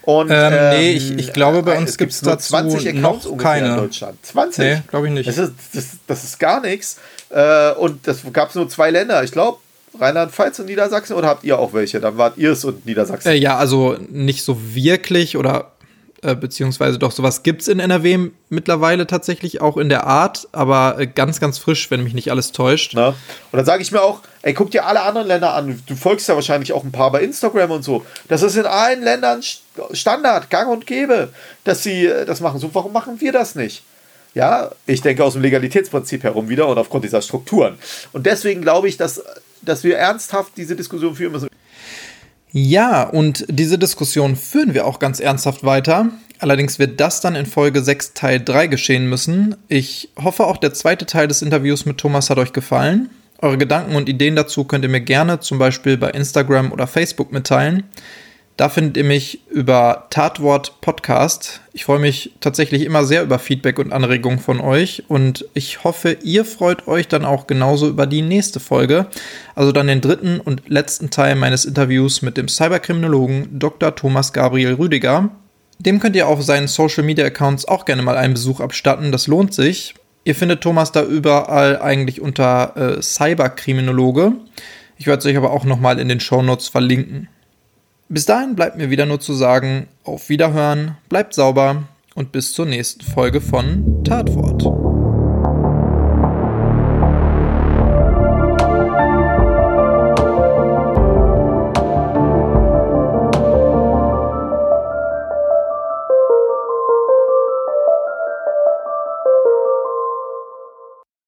Und, ähm, ähm, nee, ich, ich glaube, bei uns gibt es dazu 20 Accounts noch keine. in Deutschland. 20? Nee, glaube ich nicht. Das ist, das, das ist gar nichts. Äh, und das gab es nur zwei Länder. Ich glaube, Rheinland-Pfalz und Niedersachsen oder habt ihr auch welche? Dann wart ihr es und Niedersachsen. Äh, ja, also nicht so wirklich oder äh, beziehungsweise doch sowas gibt es in NRW mittlerweile tatsächlich auch in der Art, aber äh, ganz, ganz frisch, wenn mich nicht alles täuscht. Na? Und dann sage ich mir auch, ey, guck dir alle anderen Länder an. Du folgst ja wahrscheinlich auch ein paar bei Instagram und so. Das ist in allen Ländern Standard, gang und gäbe, dass sie äh, das machen. So, warum machen wir das nicht? Ja, ich denke aus dem Legalitätsprinzip herum wieder und aufgrund dieser Strukturen. Und deswegen glaube ich, dass, dass wir ernsthaft diese Diskussion führen müssen. Ja, und diese Diskussion führen wir auch ganz ernsthaft weiter. Allerdings wird das dann in Folge 6 Teil 3 geschehen müssen. Ich hoffe auch der zweite Teil des Interviews mit Thomas hat euch gefallen. Eure Gedanken und Ideen dazu könnt ihr mir gerne zum Beispiel bei Instagram oder Facebook mitteilen. Da findet ihr mich über Tatwort Podcast. Ich freue mich tatsächlich immer sehr über Feedback und Anregungen von euch und ich hoffe, ihr freut euch dann auch genauso über die nächste Folge, also dann den dritten und letzten Teil meines Interviews mit dem Cyberkriminologen Dr. Thomas Gabriel Rüdiger. Dem könnt ihr auf seinen Social Media Accounts auch gerne mal einen Besuch abstatten, das lohnt sich. Ihr findet Thomas da überall eigentlich unter äh, Cyberkriminologe. Ich werde es euch aber auch nochmal in den Show Notes verlinken. Bis dahin bleibt mir wieder nur zu sagen, auf Wiederhören, bleibt sauber und bis zur nächsten Folge von Tatwort.